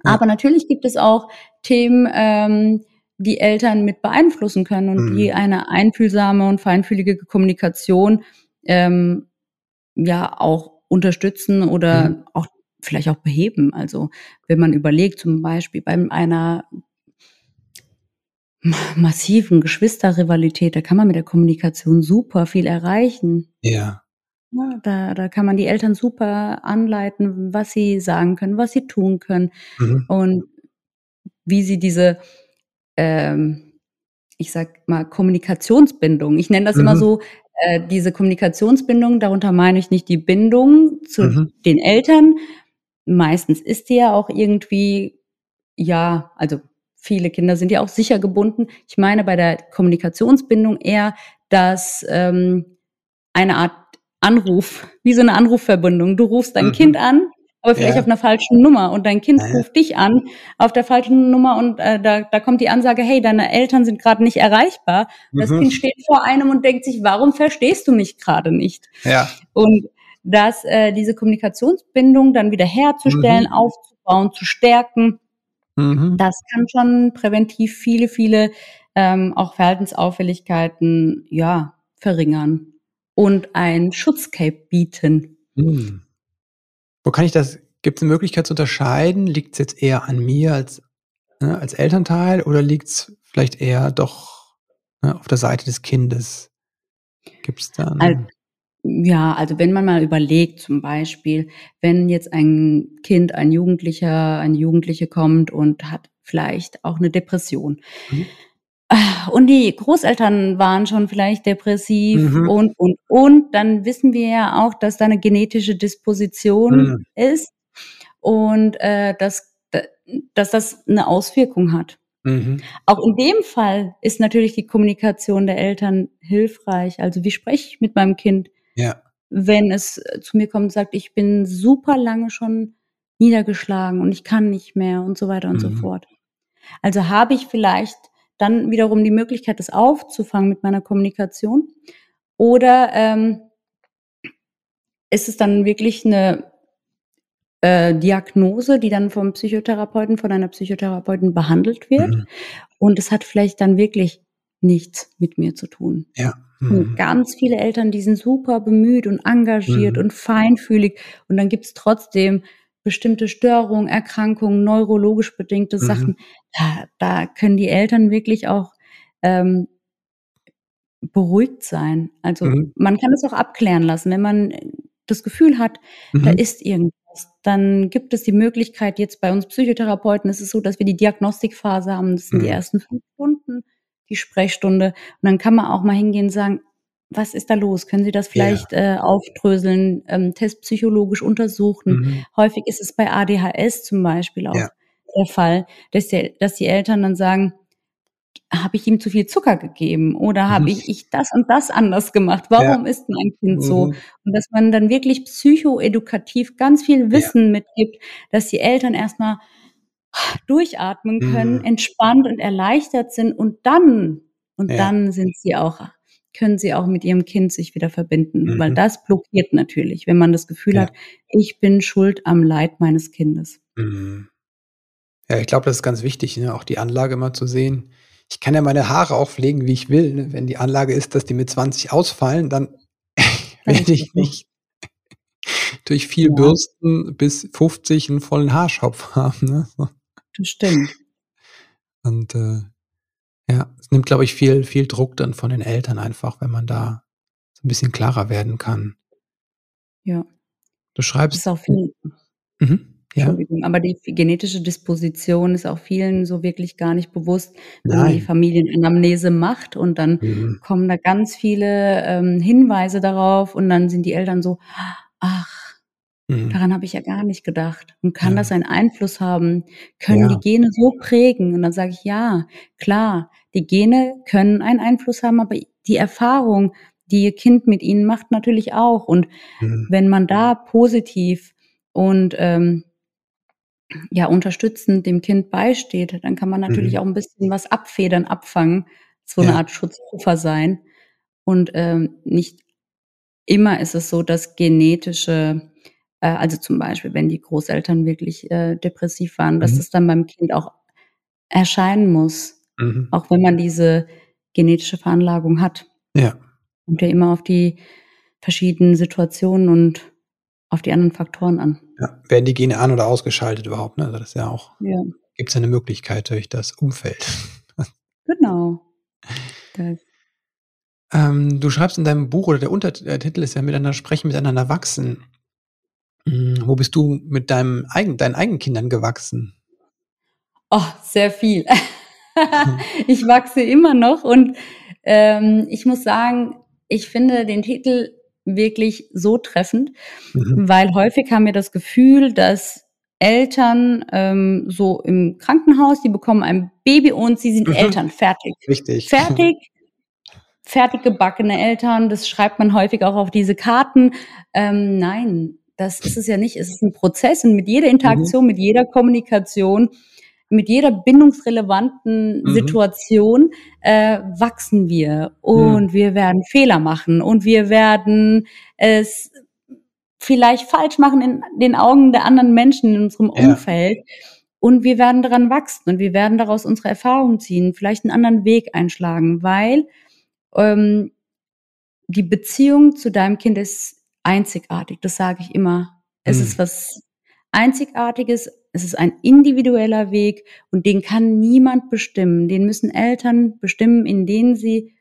Ja. Aber natürlich gibt es auch Themen, ähm, die Eltern mit beeinflussen können und Mhm. die eine einfühlsame und feinfühlige Kommunikation ähm, ja auch unterstützen oder Mhm. auch vielleicht auch beheben. Also wenn man überlegt, zum Beispiel bei einer ma- massiven Geschwisterrivalität, da kann man mit der Kommunikation super viel erreichen. Ja. Ja, da, da kann man die Eltern super anleiten, was sie sagen können, was sie tun können Mhm. und wie sie diese, ähm, ich sag mal, Kommunikationsbindung, ich nenne das immer Mhm. so, äh, diese Kommunikationsbindung, darunter meine ich nicht die Bindung zu Mhm. den Eltern. Meistens ist die ja auch irgendwie, ja, also viele Kinder sind ja auch sicher gebunden. Ich meine bei der Kommunikationsbindung eher, dass ähm, eine Art Anruf, wie so eine Anrufverbindung. Du rufst dein Mhm. Kind an, aber vielleicht Ja. auf einer falschen Nummer und dein Kind Ja. ruft dich an auf der falschen Nummer und äh, da, da kommt die Ansage, hey, deine Eltern sind gerade nicht erreichbar. Das Mhm. Kind steht vor einem und denkt sich, warum verstehst du mich gerade nicht? Ja. Und dass äh, diese Kommunikationsbindung dann wieder herzustellen, Mhm. aufzubauen, zu stärken, Mhm. das kann schon präventiv viele, viele ähm, auch Verhaltensauffälligkeiten ja verringern und ein Schutzcape bieten. Hm. Wo kann ich das, gibt es eine Möglichkeit zu unterscheiden? Liegt es jetzt eher an mir als, ne, als Elternteil oder liegt es vielleicht eher doch ne, auf der Seite des Kindes? Gibt es da? Eine, Ja, also wenn man mal überlegt, zum Beispiel, wenn jetzt ein Kind, ein Jugendlicher, eine Jugendliche kommt und hat vielleicht auch eine Depression. Mhm. Und die Großeltern waren schon vielleicht depressiv Mhm. und, und, und, dann wissen wir ja auch, dass da eine genetische Disposition Mhm. ist und äh, dass, dass das eine Auswirkung hat. mhm. Auch in dem Fall ist natürlich die Kommunikation der Eltern hilfreich. Also wie spreche ich mit meinem Kind, Ja. wenn es äh, zu mir kommt und sagt, ich bin super lange schon niedergeschlagen und ich kann nicht mehr und so weiter und so Mhm. fort. Also habe ich vielleicht dann wiederum die Möglichkeit, das aufzufangen mit meiner Kommunikation? Oder ähm, ist es dann wirklich eine äh, Diagnose, die dann vom Psychotherapeuten, von einer Psychotherapeutin behandelt wird? Mhm. Und es hat vielleicht dann wirklich nichts mit mir zu tun. Ja. Mhm. ganz viele Eltern, die sind super bemüht und engagiert Mhm. und feinfühlig. Und dann gibt es trotzdem bestimmte Störungen, Erkrankungen, neurologisch bedingte Mhm. Sachen. Da, da können die Eltern wirklich auch ähm, beruhigt sein. Also Mhm. man kann es auch abklären lassen, wenn man das Gefühl hat, da Mhm. ist irgendwas. Dann gibt es die Möglichkeit, jetzt bei uns Psychotherapeuten ist es so, dass wir die Diagnostikphase haben. Das sind die Mhm. ersten fünf Stunden, die Sprechstunde. Und dann kann man auch mal hingehen und sagen, was ist da los? Können Sie das Ja. vielleicht äh, aufdröseln, ähm, testpsychologisch untersuchen? Mhm. Häufig ist es bei ADHS zum Beispiel auch Ja. der Fall, dass, der, dass die Eltern dann sagen, habe ich ihm zu viel Zucker gegeben oder habe ich, ich das und das anders gemacht? Warum ja. ist mein Kind so? Mhm. Und dass man dann wirklich psychoedukativ ganz viel Wissen ja. mitgibt, dass die Eltern erstmal durchatmen können, mhm. entspannt und erleichtert sind und dann, und ja. dann sind sie auch, können sie auch mit ihrem Kind sich wieder verbinden, mhm. weil das blockiert natürlich, wenn man das Gefühl hat, ich bin schuld am Leid meines Kindes. Mhm. Ja, ich glaube, das ist ganz wichtig, ne? auch die Anlage mal zu sehen ich kann ja meine Haare auch pflegen, wie ich will. Ne? Wenn die Anlage ist, dass die mit 20 ausfallen, dann werde ich nicht durch viel ja. Bürsten bis 50 einen vollen Haarschopf haben. Ne? So. Das stimmt. Und äh, ja, es nimmt, glaube ich, viel, viel Druck dann von den Eltern einfach, wenn man da so ein bisschen klarer werden kann. Ja. Du schreibst. Das ist auch viel. Mhm. Ja. Aber die genetische Disposition ist auch vielen so wirklich gar nicht bewusst, wenn man die Familienanamnese macht und dann Mhm. kommen da ganz viele ähm, Hinweise darauf und dann sind die Eltern so, ach, Mhm. daran habe ich ja gar nicht gedacht. Und kann das einen Einfluss haben? Können die Gene so prägen? Und dann sage ich, ja, klar, die Gene können einen Einfluss haben, aber die Erfahrung, die ihr Kind mit ihnen macht, natürlich auch. Und Mhm. wenn man da positiv und ähm, ja, unterstützend dem Kind beisteht, dann kann man natürlich mhm. auch ein bisschen was abfedern, abfangen, so eine ja. Art Schutzpuffer sein. Und ähm, nicht immer ist es so, dass genetische, äh, also zum Beispiel, wenn die Großeltern wirklich äh, depressiv waren, mhm. dass es dann beim Kind auch erscheinen muss, mhm. auch wenn man diese genetische Veranlagung hat. Ja. Kommt ja immer auf die verschiedenen Situationen und auf die anderen Faktoren an. Ja. Werden die Gene an- oder ausgeschaltet überhaupt? Ne? Also das ist ja auch, ja. gibt es eine Möglichkeit durch das Umfeld. Genau. Ähm, du schreibst in deinem Buch, oder der Untertitel ist ja Miteinander sprechen, miteinander wachsen. Wo bist du mit deinem eigen, deinen eigenen Kindern gewachsen? Oh, sehr viel. ich wachse immer noch und ähm, ich muss sagen, ich finde den Titel wirklich so treffend, mhm. weil häufig haben wir das Gefühl, dass Eltern ähm, so im Krankenhaus, die bekommen ein Baby und sie sind mhm. Eltern, fertig. Richtig. Fertig, fertig gebackene Eltern, das schreibt man häufig auch auf diese Karten. Ähm, nein, das ist es ja nicht. Es ist ein Prozess und mit jeder Interaktion, mhm. mit jeder Kommunikation mit jeder bindungsrelevanten mhm. Situation äh, wachsen wir und mhm. wir werden Fehler machen und wir werden es vielleicht falsch machen in den Augen der anderen Menschen in unserem ja. Umfeld. Und wir werden daran wachsen und wir werden daraus unsere Erfahrungen ziehen, vielleicht einen anderen Weg einschlagen, weil ähm, die Beziehung zu deinem Kind ist einzigartig. Das sage ich immer. Es mhm. ist was Einzigartiges, es ist ein individueller Weg und den kann niemand bestimmen. Den müssen Eltern bestimmen, indem sie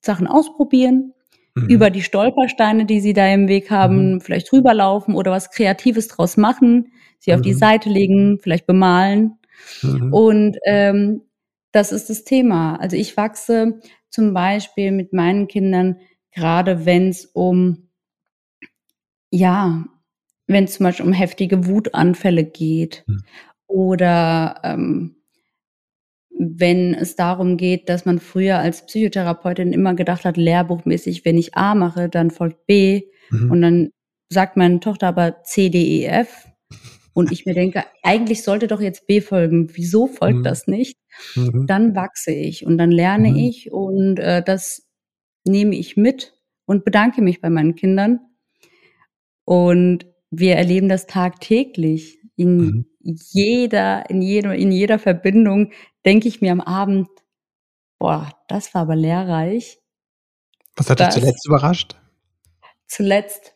Sachen ausprobieren, mhm. über die Stolpersteine, die sie da im Weg haben, mhm. vielleicht rüberlaufen oder was Kreatives draus machen, sie auf die mhm. Seite legen, vielleicht bemalen. Mhm. Und ähm, das ist das Thema. Also ich wachse zum Beispiel mit meinen Kindern, gerade wenn es um ja wenn es zum Beispiel um heftige Wutanfälle geht mhm. oder ähm, wenn es darum geht, dass man früher als Psychotherapeutin immer gedacht hat, lehrbuchmäßig, wenn ich A mache, dann folgt B mhm. und dann sagt meine Tochter aber C, D, E, F und ich mir denke, eigentlich sollte doch jetzt B folgen. Wieso folgt mhm. das nicht? Mhm. Dann wachse ich und dann lerne mhm. ich und äh, das nehme ich mit und bedanke mich bei meinen Kindern. Und wir erleben das tagtäglich. In mhm. jeder, in jeder, in jeder Verbindung denke ich mir am Abend, boah, das war aber lehrreich. Was hat dich zuletzt überrascht? Zuletzt,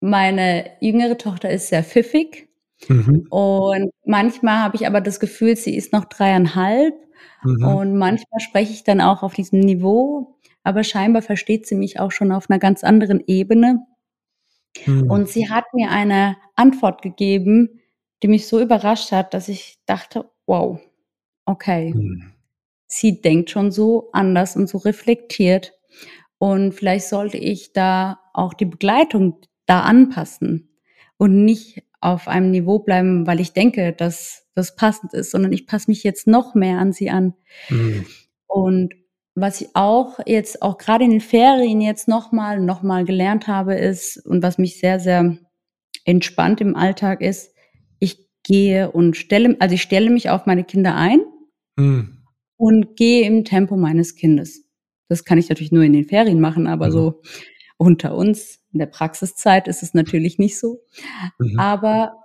meine jüngere Tochter ist sehr pfiffig. Mhm. Und manchmal habe ich aber das Gefühl, sie ist noch dreieinhalb. Mhm. Und manchmal spreche ich dann auch auf diesem Niveau. Aber scheinbar versteht sie mich auch schon auf einer ganz anderen Ebene. Mhm. Und sie hat mir eine Antwort gegeben, die mich so überrascht hat, dass ich dachte, wow, okay. Mhm. Sie denkt schon so anders und so reflektiert. Und vielleicht sollte ich da auch die Begleitung da anpassen und nicht auf einem Niveau bleiben, weil ich denke, dass das passend ist, sondern ich passe mich jetzt noch mehr an sie an. Mhm. Und was ich auch jetzt auch gerade in den Ferien jetzt nochmal noch mal gelernt habe ist und was mich sehr sehr entspannt im Alltag ist, ich gehe und stelle also ich stelle mich auf meine Kinder ein mhm. und gehe im Tempo meines Kindes. Das kann ich natürlich nur in den Ferien machen, aber mhm. so unter uns in der Praxiszeit ist es natürlich nicht so. Mhm. Aber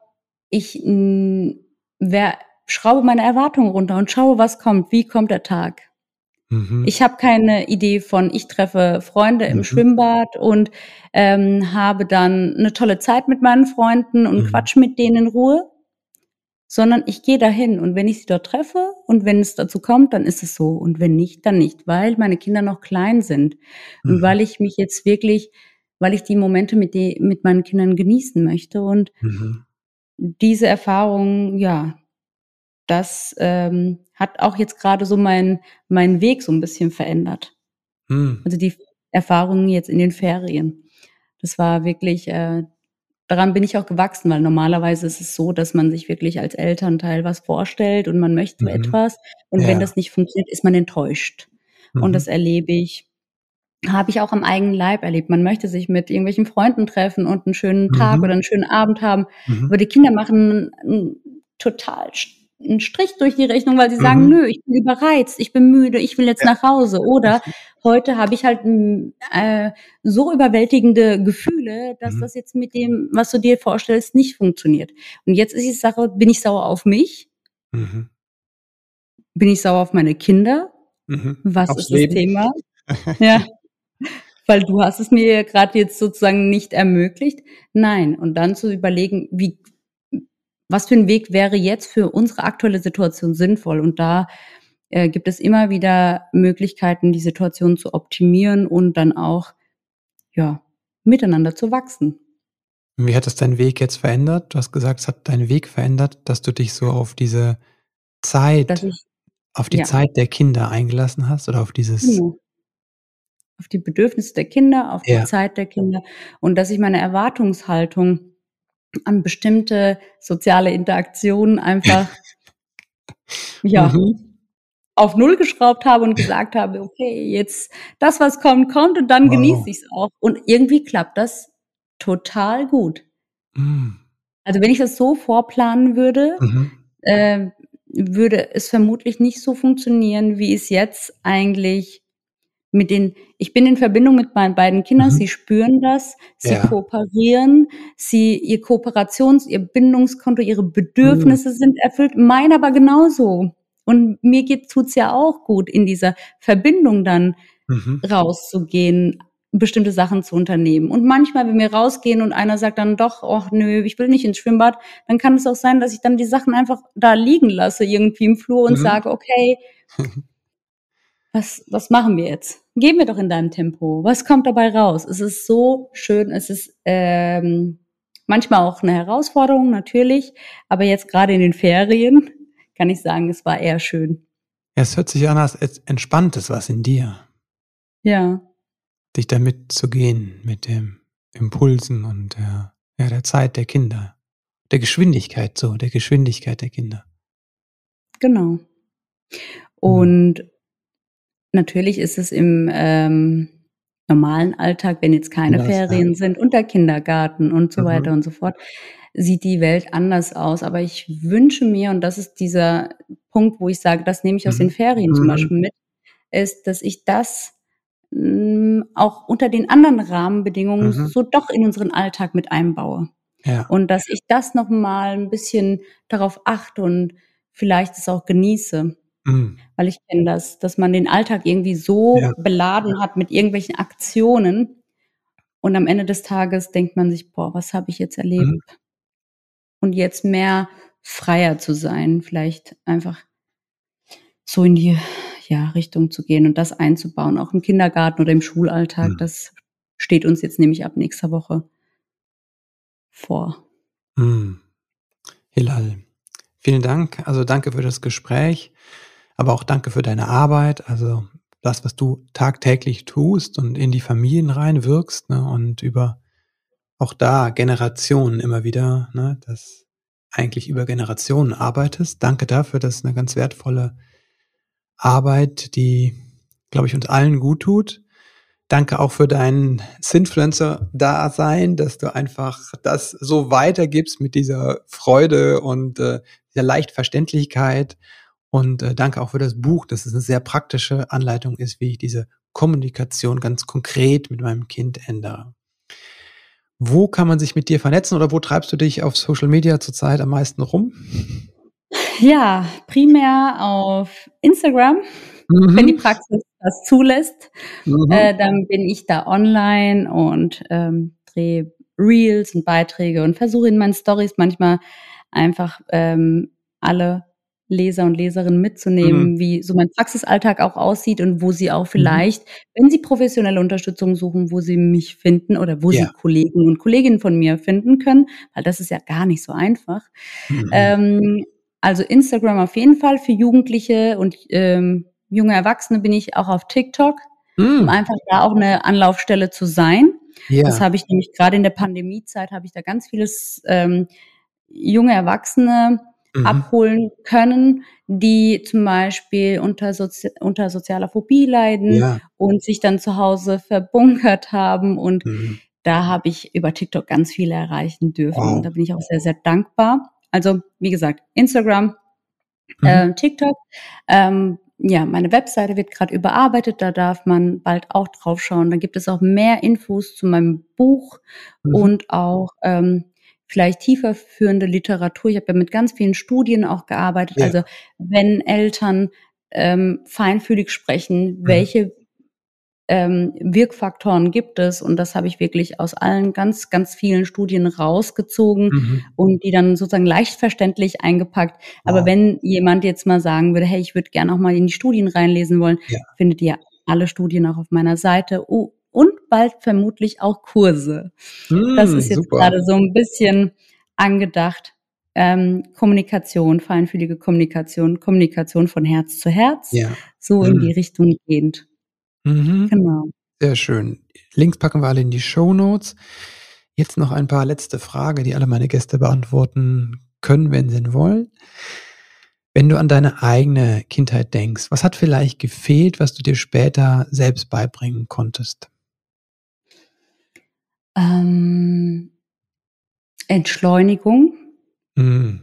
ich mh, wer, schraube meine Erwartungen runter und schaue, was kommt, wie kommt der Tag. Mhm. Ich habe keine Idee von, ich treffe Freunde im mhm. Schwimmbad und ähm, habe dann eine tolle Zeit mit meinen Freunden und mhm. quatsch mit denen in Ruhe, sondern ich gehe dahin und wenn ich sie dort treffe und wenn es dazu kommt, dann ist es so und wenn nicht, dann nicht, weil meine Kinder noch klein sind und mhm. weil ich mich jetzt wirklich, weil ich die Momente mit, die, mit meinen Kindern genießen möchte und mhm. diese Erfahrung, ja, das ähm, hat auch jetzt gerade so mein, meinen Weg so ein bisschen verändert. Mhm. Also die Erfahrungen jetzt in den Ferien. Das war wirklich, äh, daran bin ich auch gewachsen, weil normalerweise ist es so, dass man sich wirklich als Elternteil was vorstellt und man möchte mhm. etwas. Und ja. wenn das nicht funktioniert, ist man enttäuscht. Mhm. Und das erlebe ich, habe ich auch am eigenen Leib erlebt. Man möchte sich mit irgendwelchen Freunden treffen und einen schönen Tag mhm. oder einen schönen Abend haben. Mhm. Aber die Kinder machen total einen Strich durch die Rechnung, weil sie sagen, mhm. nö, ich bin überreizt, ich bin müde, ich will jetzt ja. nach Hause. Oder heute habe ich halt äh, so überwältigende Gefühle, dass mhm. das jetzt mit dem, was du dir vorstellst, nicht funktioniert. Und jetzt ist die Sache, bin ich sauer auf mich? Mhm. Bin ich sauer auf meine Kinder? Mhm. Was Aufs ist Leben. das Thema? ja. Weil du hast es mir gerade jetzt sozusagen nicht ermöglicht. Nein. Und dann zu überlegen, wie, was für ein Weg wäre jetzt für unsere aktuelle Situation sinnvoll? Und da äh, gibt es immer wieder Möglichkeiten, die Situation zu optimieren und dann auch, ja, miteinander zu wachsen. Wie hat es deinen Weg jetzt verändert? Du hast gesagt, es hat deinen Weg verändert, dass du dich so auf diese Zeit, ich, auf die ja. Zeit der Kinder eingelassen hast oder auf dieses. Genau. Auf die Bedürfnisse der Kinder, auf ja. die Zeit der Kinder und dass ich meine Erwartungshaltung an bestimmte soziale Interaktionen einfach ja mhm. auf null geschraubt habe und gesagt habe, okay, jetzt das, was kommt, kommt und dann wow. genieße ich es auch. Und irgendwie klappt das total gut. Mhm. Also wenn ich das so vorplanen würde, mhm. äh, würde es vermutlich nicht so funktionieren, wie es jetzt eigentlich mit den, ich bin in Verbindung mit meinen beiden Kindern, mhm. sie spüren das, sie ja. kooperieren, sie, ihr Kooperations-, ihr Bindungskonto, ihre Bedürfnisse mhm. sind erfüllt, mein aber genauso. Und mir geht, tut's ja auch gut, in dieser Verbindung dann mhm. rauszugehen, bestimmte Sachen zu unternehmen. Und manchmal, wenn wir rausgehen und einer sagt dann doch, ach nö, ich will nicht ins Schwimmbad, dann kann es auch sein, dass ich dann die Sachen einfach da liegen lasse, irgendwie im Flur und mhm. sage, okay, was, was machen wir jetzt? Gehen wir doch in deinem Tempo. Was kommt dabei raus? Es ist so schön, es ist ähm, manchmal auch eine Herausforderung, natürlich, aber jetzt gerade in den Ferien kann ich sagen, es war eher schön. Es hört sich an, als entspanntes was in dir. Ja. Dich damit zu gehen, mit dem Impulsen und der, ja, der Zeit der Kinder. Der Geschwindigkeit so, der Geschwindigkeit der Kinder. Genau. Und mhm natürlich ist es im ähm, normalen Alltag, wenn jetzt keine das, Ferien ja. sind und der Kindergarten und so mhm. weiter und so fort, sieht die Welt anders aus. Aber ich wünsche mir, und das ist dieser Punkt, wo ich sage, das nehme ich aus den mhm. Ferien mhm. zum Beispiel mit, ist, dass ich das mh, mm, auch unter den anderen Rahmenbedingungen mhm. so doch in unseren Alltag mit einbaue. Ja. Und dass ich das nochmal ein bisschen darauf achte und vielleicht es auch genieße. Mhm. Weil ich kenne das, dass man den Alltag irgendwie so ja. beladen hat mit irgendwelchen Aktionen und am Ende des Tages denkt man sich, boah, was habe ich jetzt erlebt? Mhm. Und jetzt mehr freier zu sein, vielleicht einfach so in die ja, Richtung zu gehen und das einzubauen, auch im Kindergarten oder im Schulalltag. Mhm. Das steht uns jetzt nämlich ab nächster Woche vor. Mhm. Hilal, vielen Dank. Also danke für das Gespräch. Aber auch danke für deine Arbeit, also das, was du tagtäglich tust und in die Familien reinwirkst ne, und über auch da Generationen immer wieder, ne, dass eigentlich über Generationen arbeitest. Danke dafür, das ist eine ganz wertvolle Arbeit, die, glaube ich, uns allen gut tut. Danke auch für dein Sinfluencer-Dasein, dass du einfach das so weitergibst mit dieser Freude und äh, dieser Leichtverständlichkeit. Und äh, danke auch für das Buch, dass es eine sehr praktische Anleitung ist, wie ich diese Kommunikation ganz konkret mit meinem Kind ändere. Wo kann man sich mit dir vernetzen oder wo treibst du dich auf Social Media zurzeit am meisten rum? Ja, primär auf Instagram, mhm. wenn die Praxis das zulässt. Mhm. Äh, dann bin ich da online und ähm, drehe Reels und Beiträge und versuche in meinen Stories manchmal einfach ähm, alle Leser und Leserinnen mitzunehmen, mhm. wie so mein Praxisalltag auch aussieht und wo sie auch mhm. vielleicht, mhm. wenn sie professionelle Unterstützung suchen, wo sie mich finden oder wo ja. sie Kollegen und Kolleginnen von mir finden können, weil das ist ja gar nicht so einfach. Mhm. Ähm, also Instagram auf jeden Fall für Jugendliche und ähm, junge Erwachsene bin ich auch auf TikTok, um mm. einfach da auch eine Anlaufstelle zu sein. Ja. Das habe ich nämlich gerade in der Pandemiezeit habe ich da ganz vieles ähm, junge Erwachsene mhm. abholen können, die zum Beispiel unter, Sozi unter sozialer Phobie leiden ja. und sich dann zu Hause verbunkert haben. Und mhm. da habe ich über TikTok ganz viele erreichen dürfen. Wow. Und da bin ich auch sehr, sehr dankbar. Also, wie gesagt, Instagram, mhm. äh, TikTok. Ähm, ja, meine Webseite wird gerade überarbeitet, da darf man bald auch drauf schauen. Da gibt es auch mehr Infos zu meinem Buch mhm. und auch ähm, vielleicht tiefer führende Literatur. Ich habe ja mit ganz vielen Studien auch gearbeitet. Ja. Also wenn Eltern ähm, feinfühlig sprechen, mhm. welche ähm, Wirkfaktoren gibt es und das habe ich wirklich aus allen ganz, ganz vielen Studien rausgezogen mhm. und die dann sozusagen leicht verständlich eingepackt. Aber wow. wenn jemand jetzt mal sagen würde, hey, ich würde gerne auch mal in die Studien reinlesen wollen, ja. findet ihr alle Studien auch auf meiner Seite oh, und bald vermutlich auch Kurse. Mm, das ist jetzt gerade so ein bisschen angedacht. Ähm, Kommunikation, feinfühlige Kommunikation, Kommunikation von Herz zu Herz, ja. so mm. in die Richtung gehend. Mhm. Genau. Sehr schön. Links packen wir alle in die Show Notes. Jetzt noch ein paar letzte Fragen, die alle meine Gäste beantworten können, wenn sie wollen. Wenn du an deine eigene Kindheit denkst, was hat vielleicht gefehlt, was du dir später selbst beibringen konntest? Ähm, Entschleunigung. Mhm.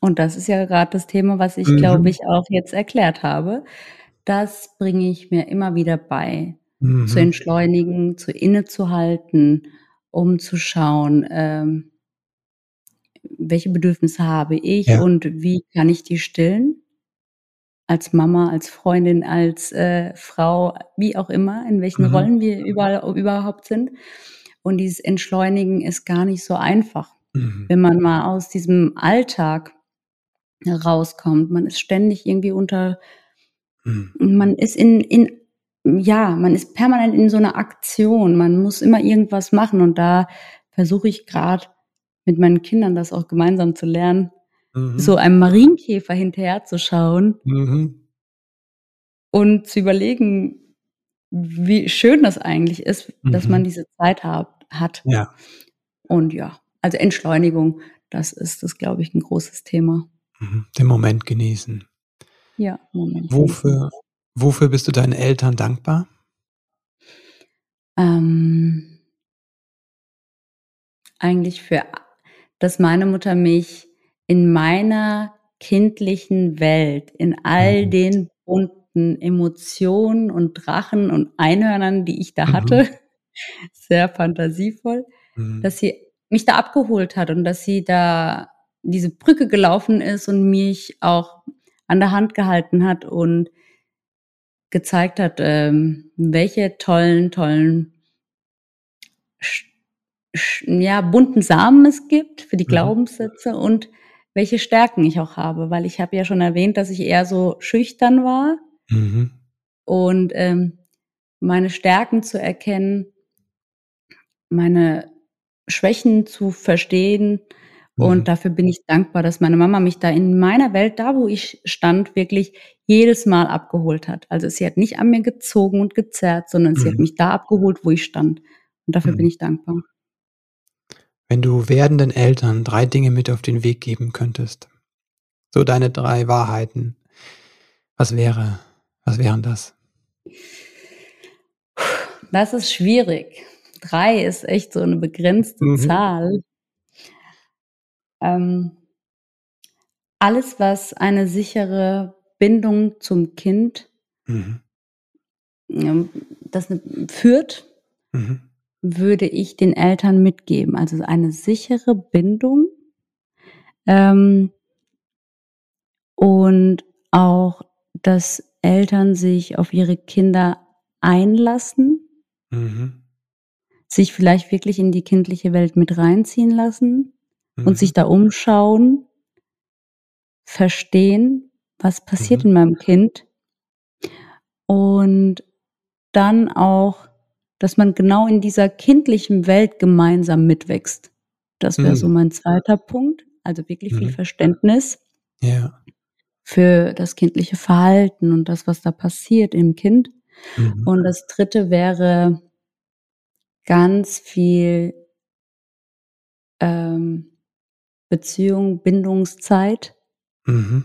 Und das ist ja gerade das Thema, was ich, mhm. glaube ich, auch jetzt erklärt habe das bringe ich mir immer wieder bei, mhm. zu entschleunigen, zu innezuhalten, um zu schauen, ähm, welche Bedürfnisse habe ich ja. und wie kann ich die stillen? Als Mama, als Freundin, als äh, Frau, wie auch immer, in welchen mhm. Rollen wir überall, überhaupt sind. Und dieses Entschleunigen ist gar nicht so einfach, mhm. wenn man mal aus diesem Alltag rauskommt. Man ist ständig irgendwie unter Mhm. Man ist in, in, ja, man ist permanent in so einer Aktion. Man muss immer irgendwas machen. Und da versuche ich gerade mit meinen Kindern das auch gemeinsam zu lernen, mhm. so einem Marienkäfer hinterherzuschauen mhm. und zu überlegen, wie schön das eigentlich ist, mhm. dass man diese Zeit hab, hat. Ja. Und ja, also Entschleunigung, das ist das, glaube ich, ein großes Thema. Mhm. Den Moment genießen. Ja, Moment. Wofür, wofür bist du deinen Eltern dankbar? Ähm, eigentlich für, dass meine Mutter mich in meiner kindlichen Welt, in all mhm. den bunten Emotionen und Drachen und Einhörnern, die ich da mhm. hatte, sehr fantasievoll, mhm. dass sie mich da abgeholt hat und dass sie da diese Brücke gelaufen ist und mich auch an der Hand gehalten hat und gezeigt hat, ähm, welche tollen, tollen, ja, bunten Samen es gibt für die mhm. Glaubenssätze und welche Stärken ich auch habe, weil ich habe ja schon erwähnt, dass ich eher so schüchtern war mhm. und ähm, meine Stärken zu erkennen, meine Schwächen zu verstehen und mhm. dafür bin ich dankbar, dass meine Mama mich da in meiner Welt, da wo ich stand, wirklich jedes Mal abgeholt hat. Also sie hat nicht an mir gezogen und gezerrt, sondern mhm. sie hat mhm. mich da abgeholt, wo ich stand. Und dafür mhm. bin ich dankbar. wenn du werdenden Eltern drei Dinge mit auf den Weg geben könntest, so deine drei Wahrheiten, was wäre, was wären das? Das ist schwierig. Drei ist echt so eine begrenzte mhm. Zahl. Ähm, alles, was eine sichere Bindung zum Kind mhm. das führt, mhm. würde ich den Eltern mitgeben. Also eine sichere Bindung ähm, und auch, dass Eltern sich auf ihre Kinder einlassen, mhm. Sich vielleicht wirklich in die kindliche Welt mit reinziehen lassen und mhm. sich da umschauen, verstehen, was passiert mhm. in meinem Kind und dann auch, dass man genau in dieser kindlichen Welt gemeinsam mitwächst. Das wäre mhm. so mein zweiter Punkt. Also wirklich viel mhm. Verständnis ja. für das kindliche Verhalten und das, was da passiert im Kind. Mhm. Und das dritte wäre ganz viel ähm, Beziehung, Bindungszeit. Mhm.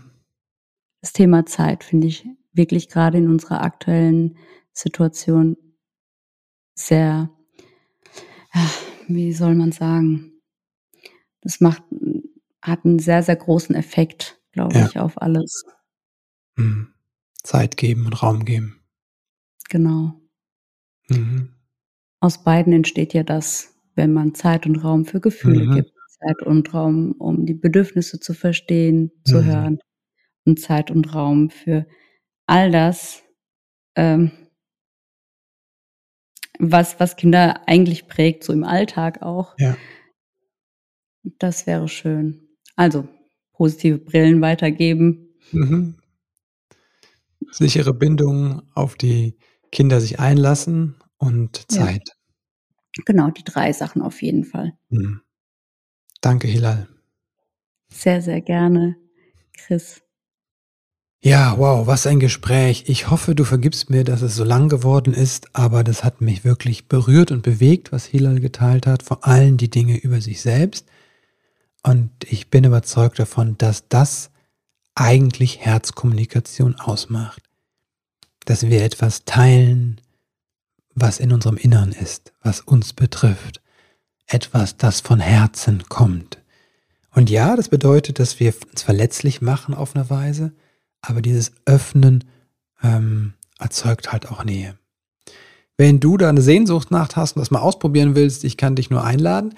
Das Thema Zeit finde ich wirklich gerade in unserer aktuellen Situation sehr, wie soll man sagen, das macht, hat einen sehr, sehr großen Effekt, glaube ja. ich, auf alles. Mhm. Zeit geben und Raum geben. Genau. Mhm. Aus beiden entsteht ja das, wenn man Zeit und Raum für Gefühle mhm. gibt. Zeit und Raum, um die Bedürfnisse zu verstehen, zu mhm. hören. Und Zeit und Raum für all das, ähm, was, was Kinder eigentlich prägt, so im Alltag auch. Ja. Das wäre schön. Also, positive Brillen weitergeben. Mhm. Sichere Bindungen auf die Kinder sich einlassen und Zeit. Ja. Genau, die drei Sachen auf jeden Fall. Mhm. Danke, Hilal. Sehr, sehr gerne, Chris. Ja, wow, was ein Gespräch. Ich hoffe, du vergibst mir, dass es so lang geworden ist, aber das hat mich wirklich berührt und bewegt, was Hilal geteilt hat, vor allem die Dinge über sich selbst. Und ich bin überzeugt davon, dass das eigentlich Herzkommunikation ausmacht. Dass wir etwas teilen, was in unserem Innern ist, was uns betrifft. Etwas, das von Herzen kommt. Und ja, das bedeutet, dass wir uns verletzlich machen auf eine Weise, aber dieses Öffnen ähm, erzeugt halt auch Nähe. Wenn du da eine Sehnsucht nach hast und das mal ausprobieren willst, ich kann dich nur einladen,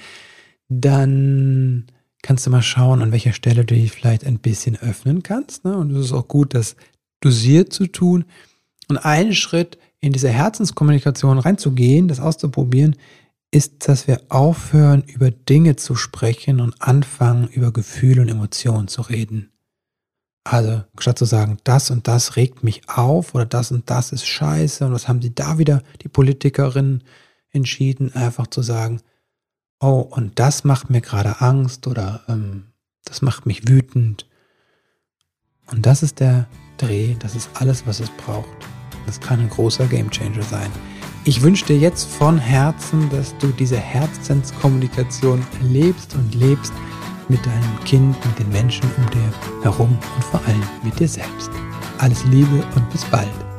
dann kannst du mal schauen, an welcher Stelle du dich vielleicht ein bisschen öffnen kannst. Ne? Und es ist auch gut, das dosiert zu tun. Und ein Schritt in diese Herzenskommunikation reinzugehen, das auszuprobieren, ist, dass wir aufhören, über Dinge zu sprechen und anfangen, über Gefühle und Emotionen zu reden. Also, statt zu sagen, das und das regt mich auf oder das und das ist scheiße und was haben die da wieder, die Politikerinnen, entschieden, einfach zu sagen, oh, und das macht mir gerade Angst oder ähm, das macht mich wütend. Und das ist der Dreh, das ist alles, was es braucht. Das kann ein großer Gamechanger sein. Ich wünsche dir jetzt von Herzen, dass du diese Herzenskommunikation lebst und lebst mit deinem Kind, mit den Menschen um dir herum und vor allem mit dir selbst. Alles Liebe und bis bald.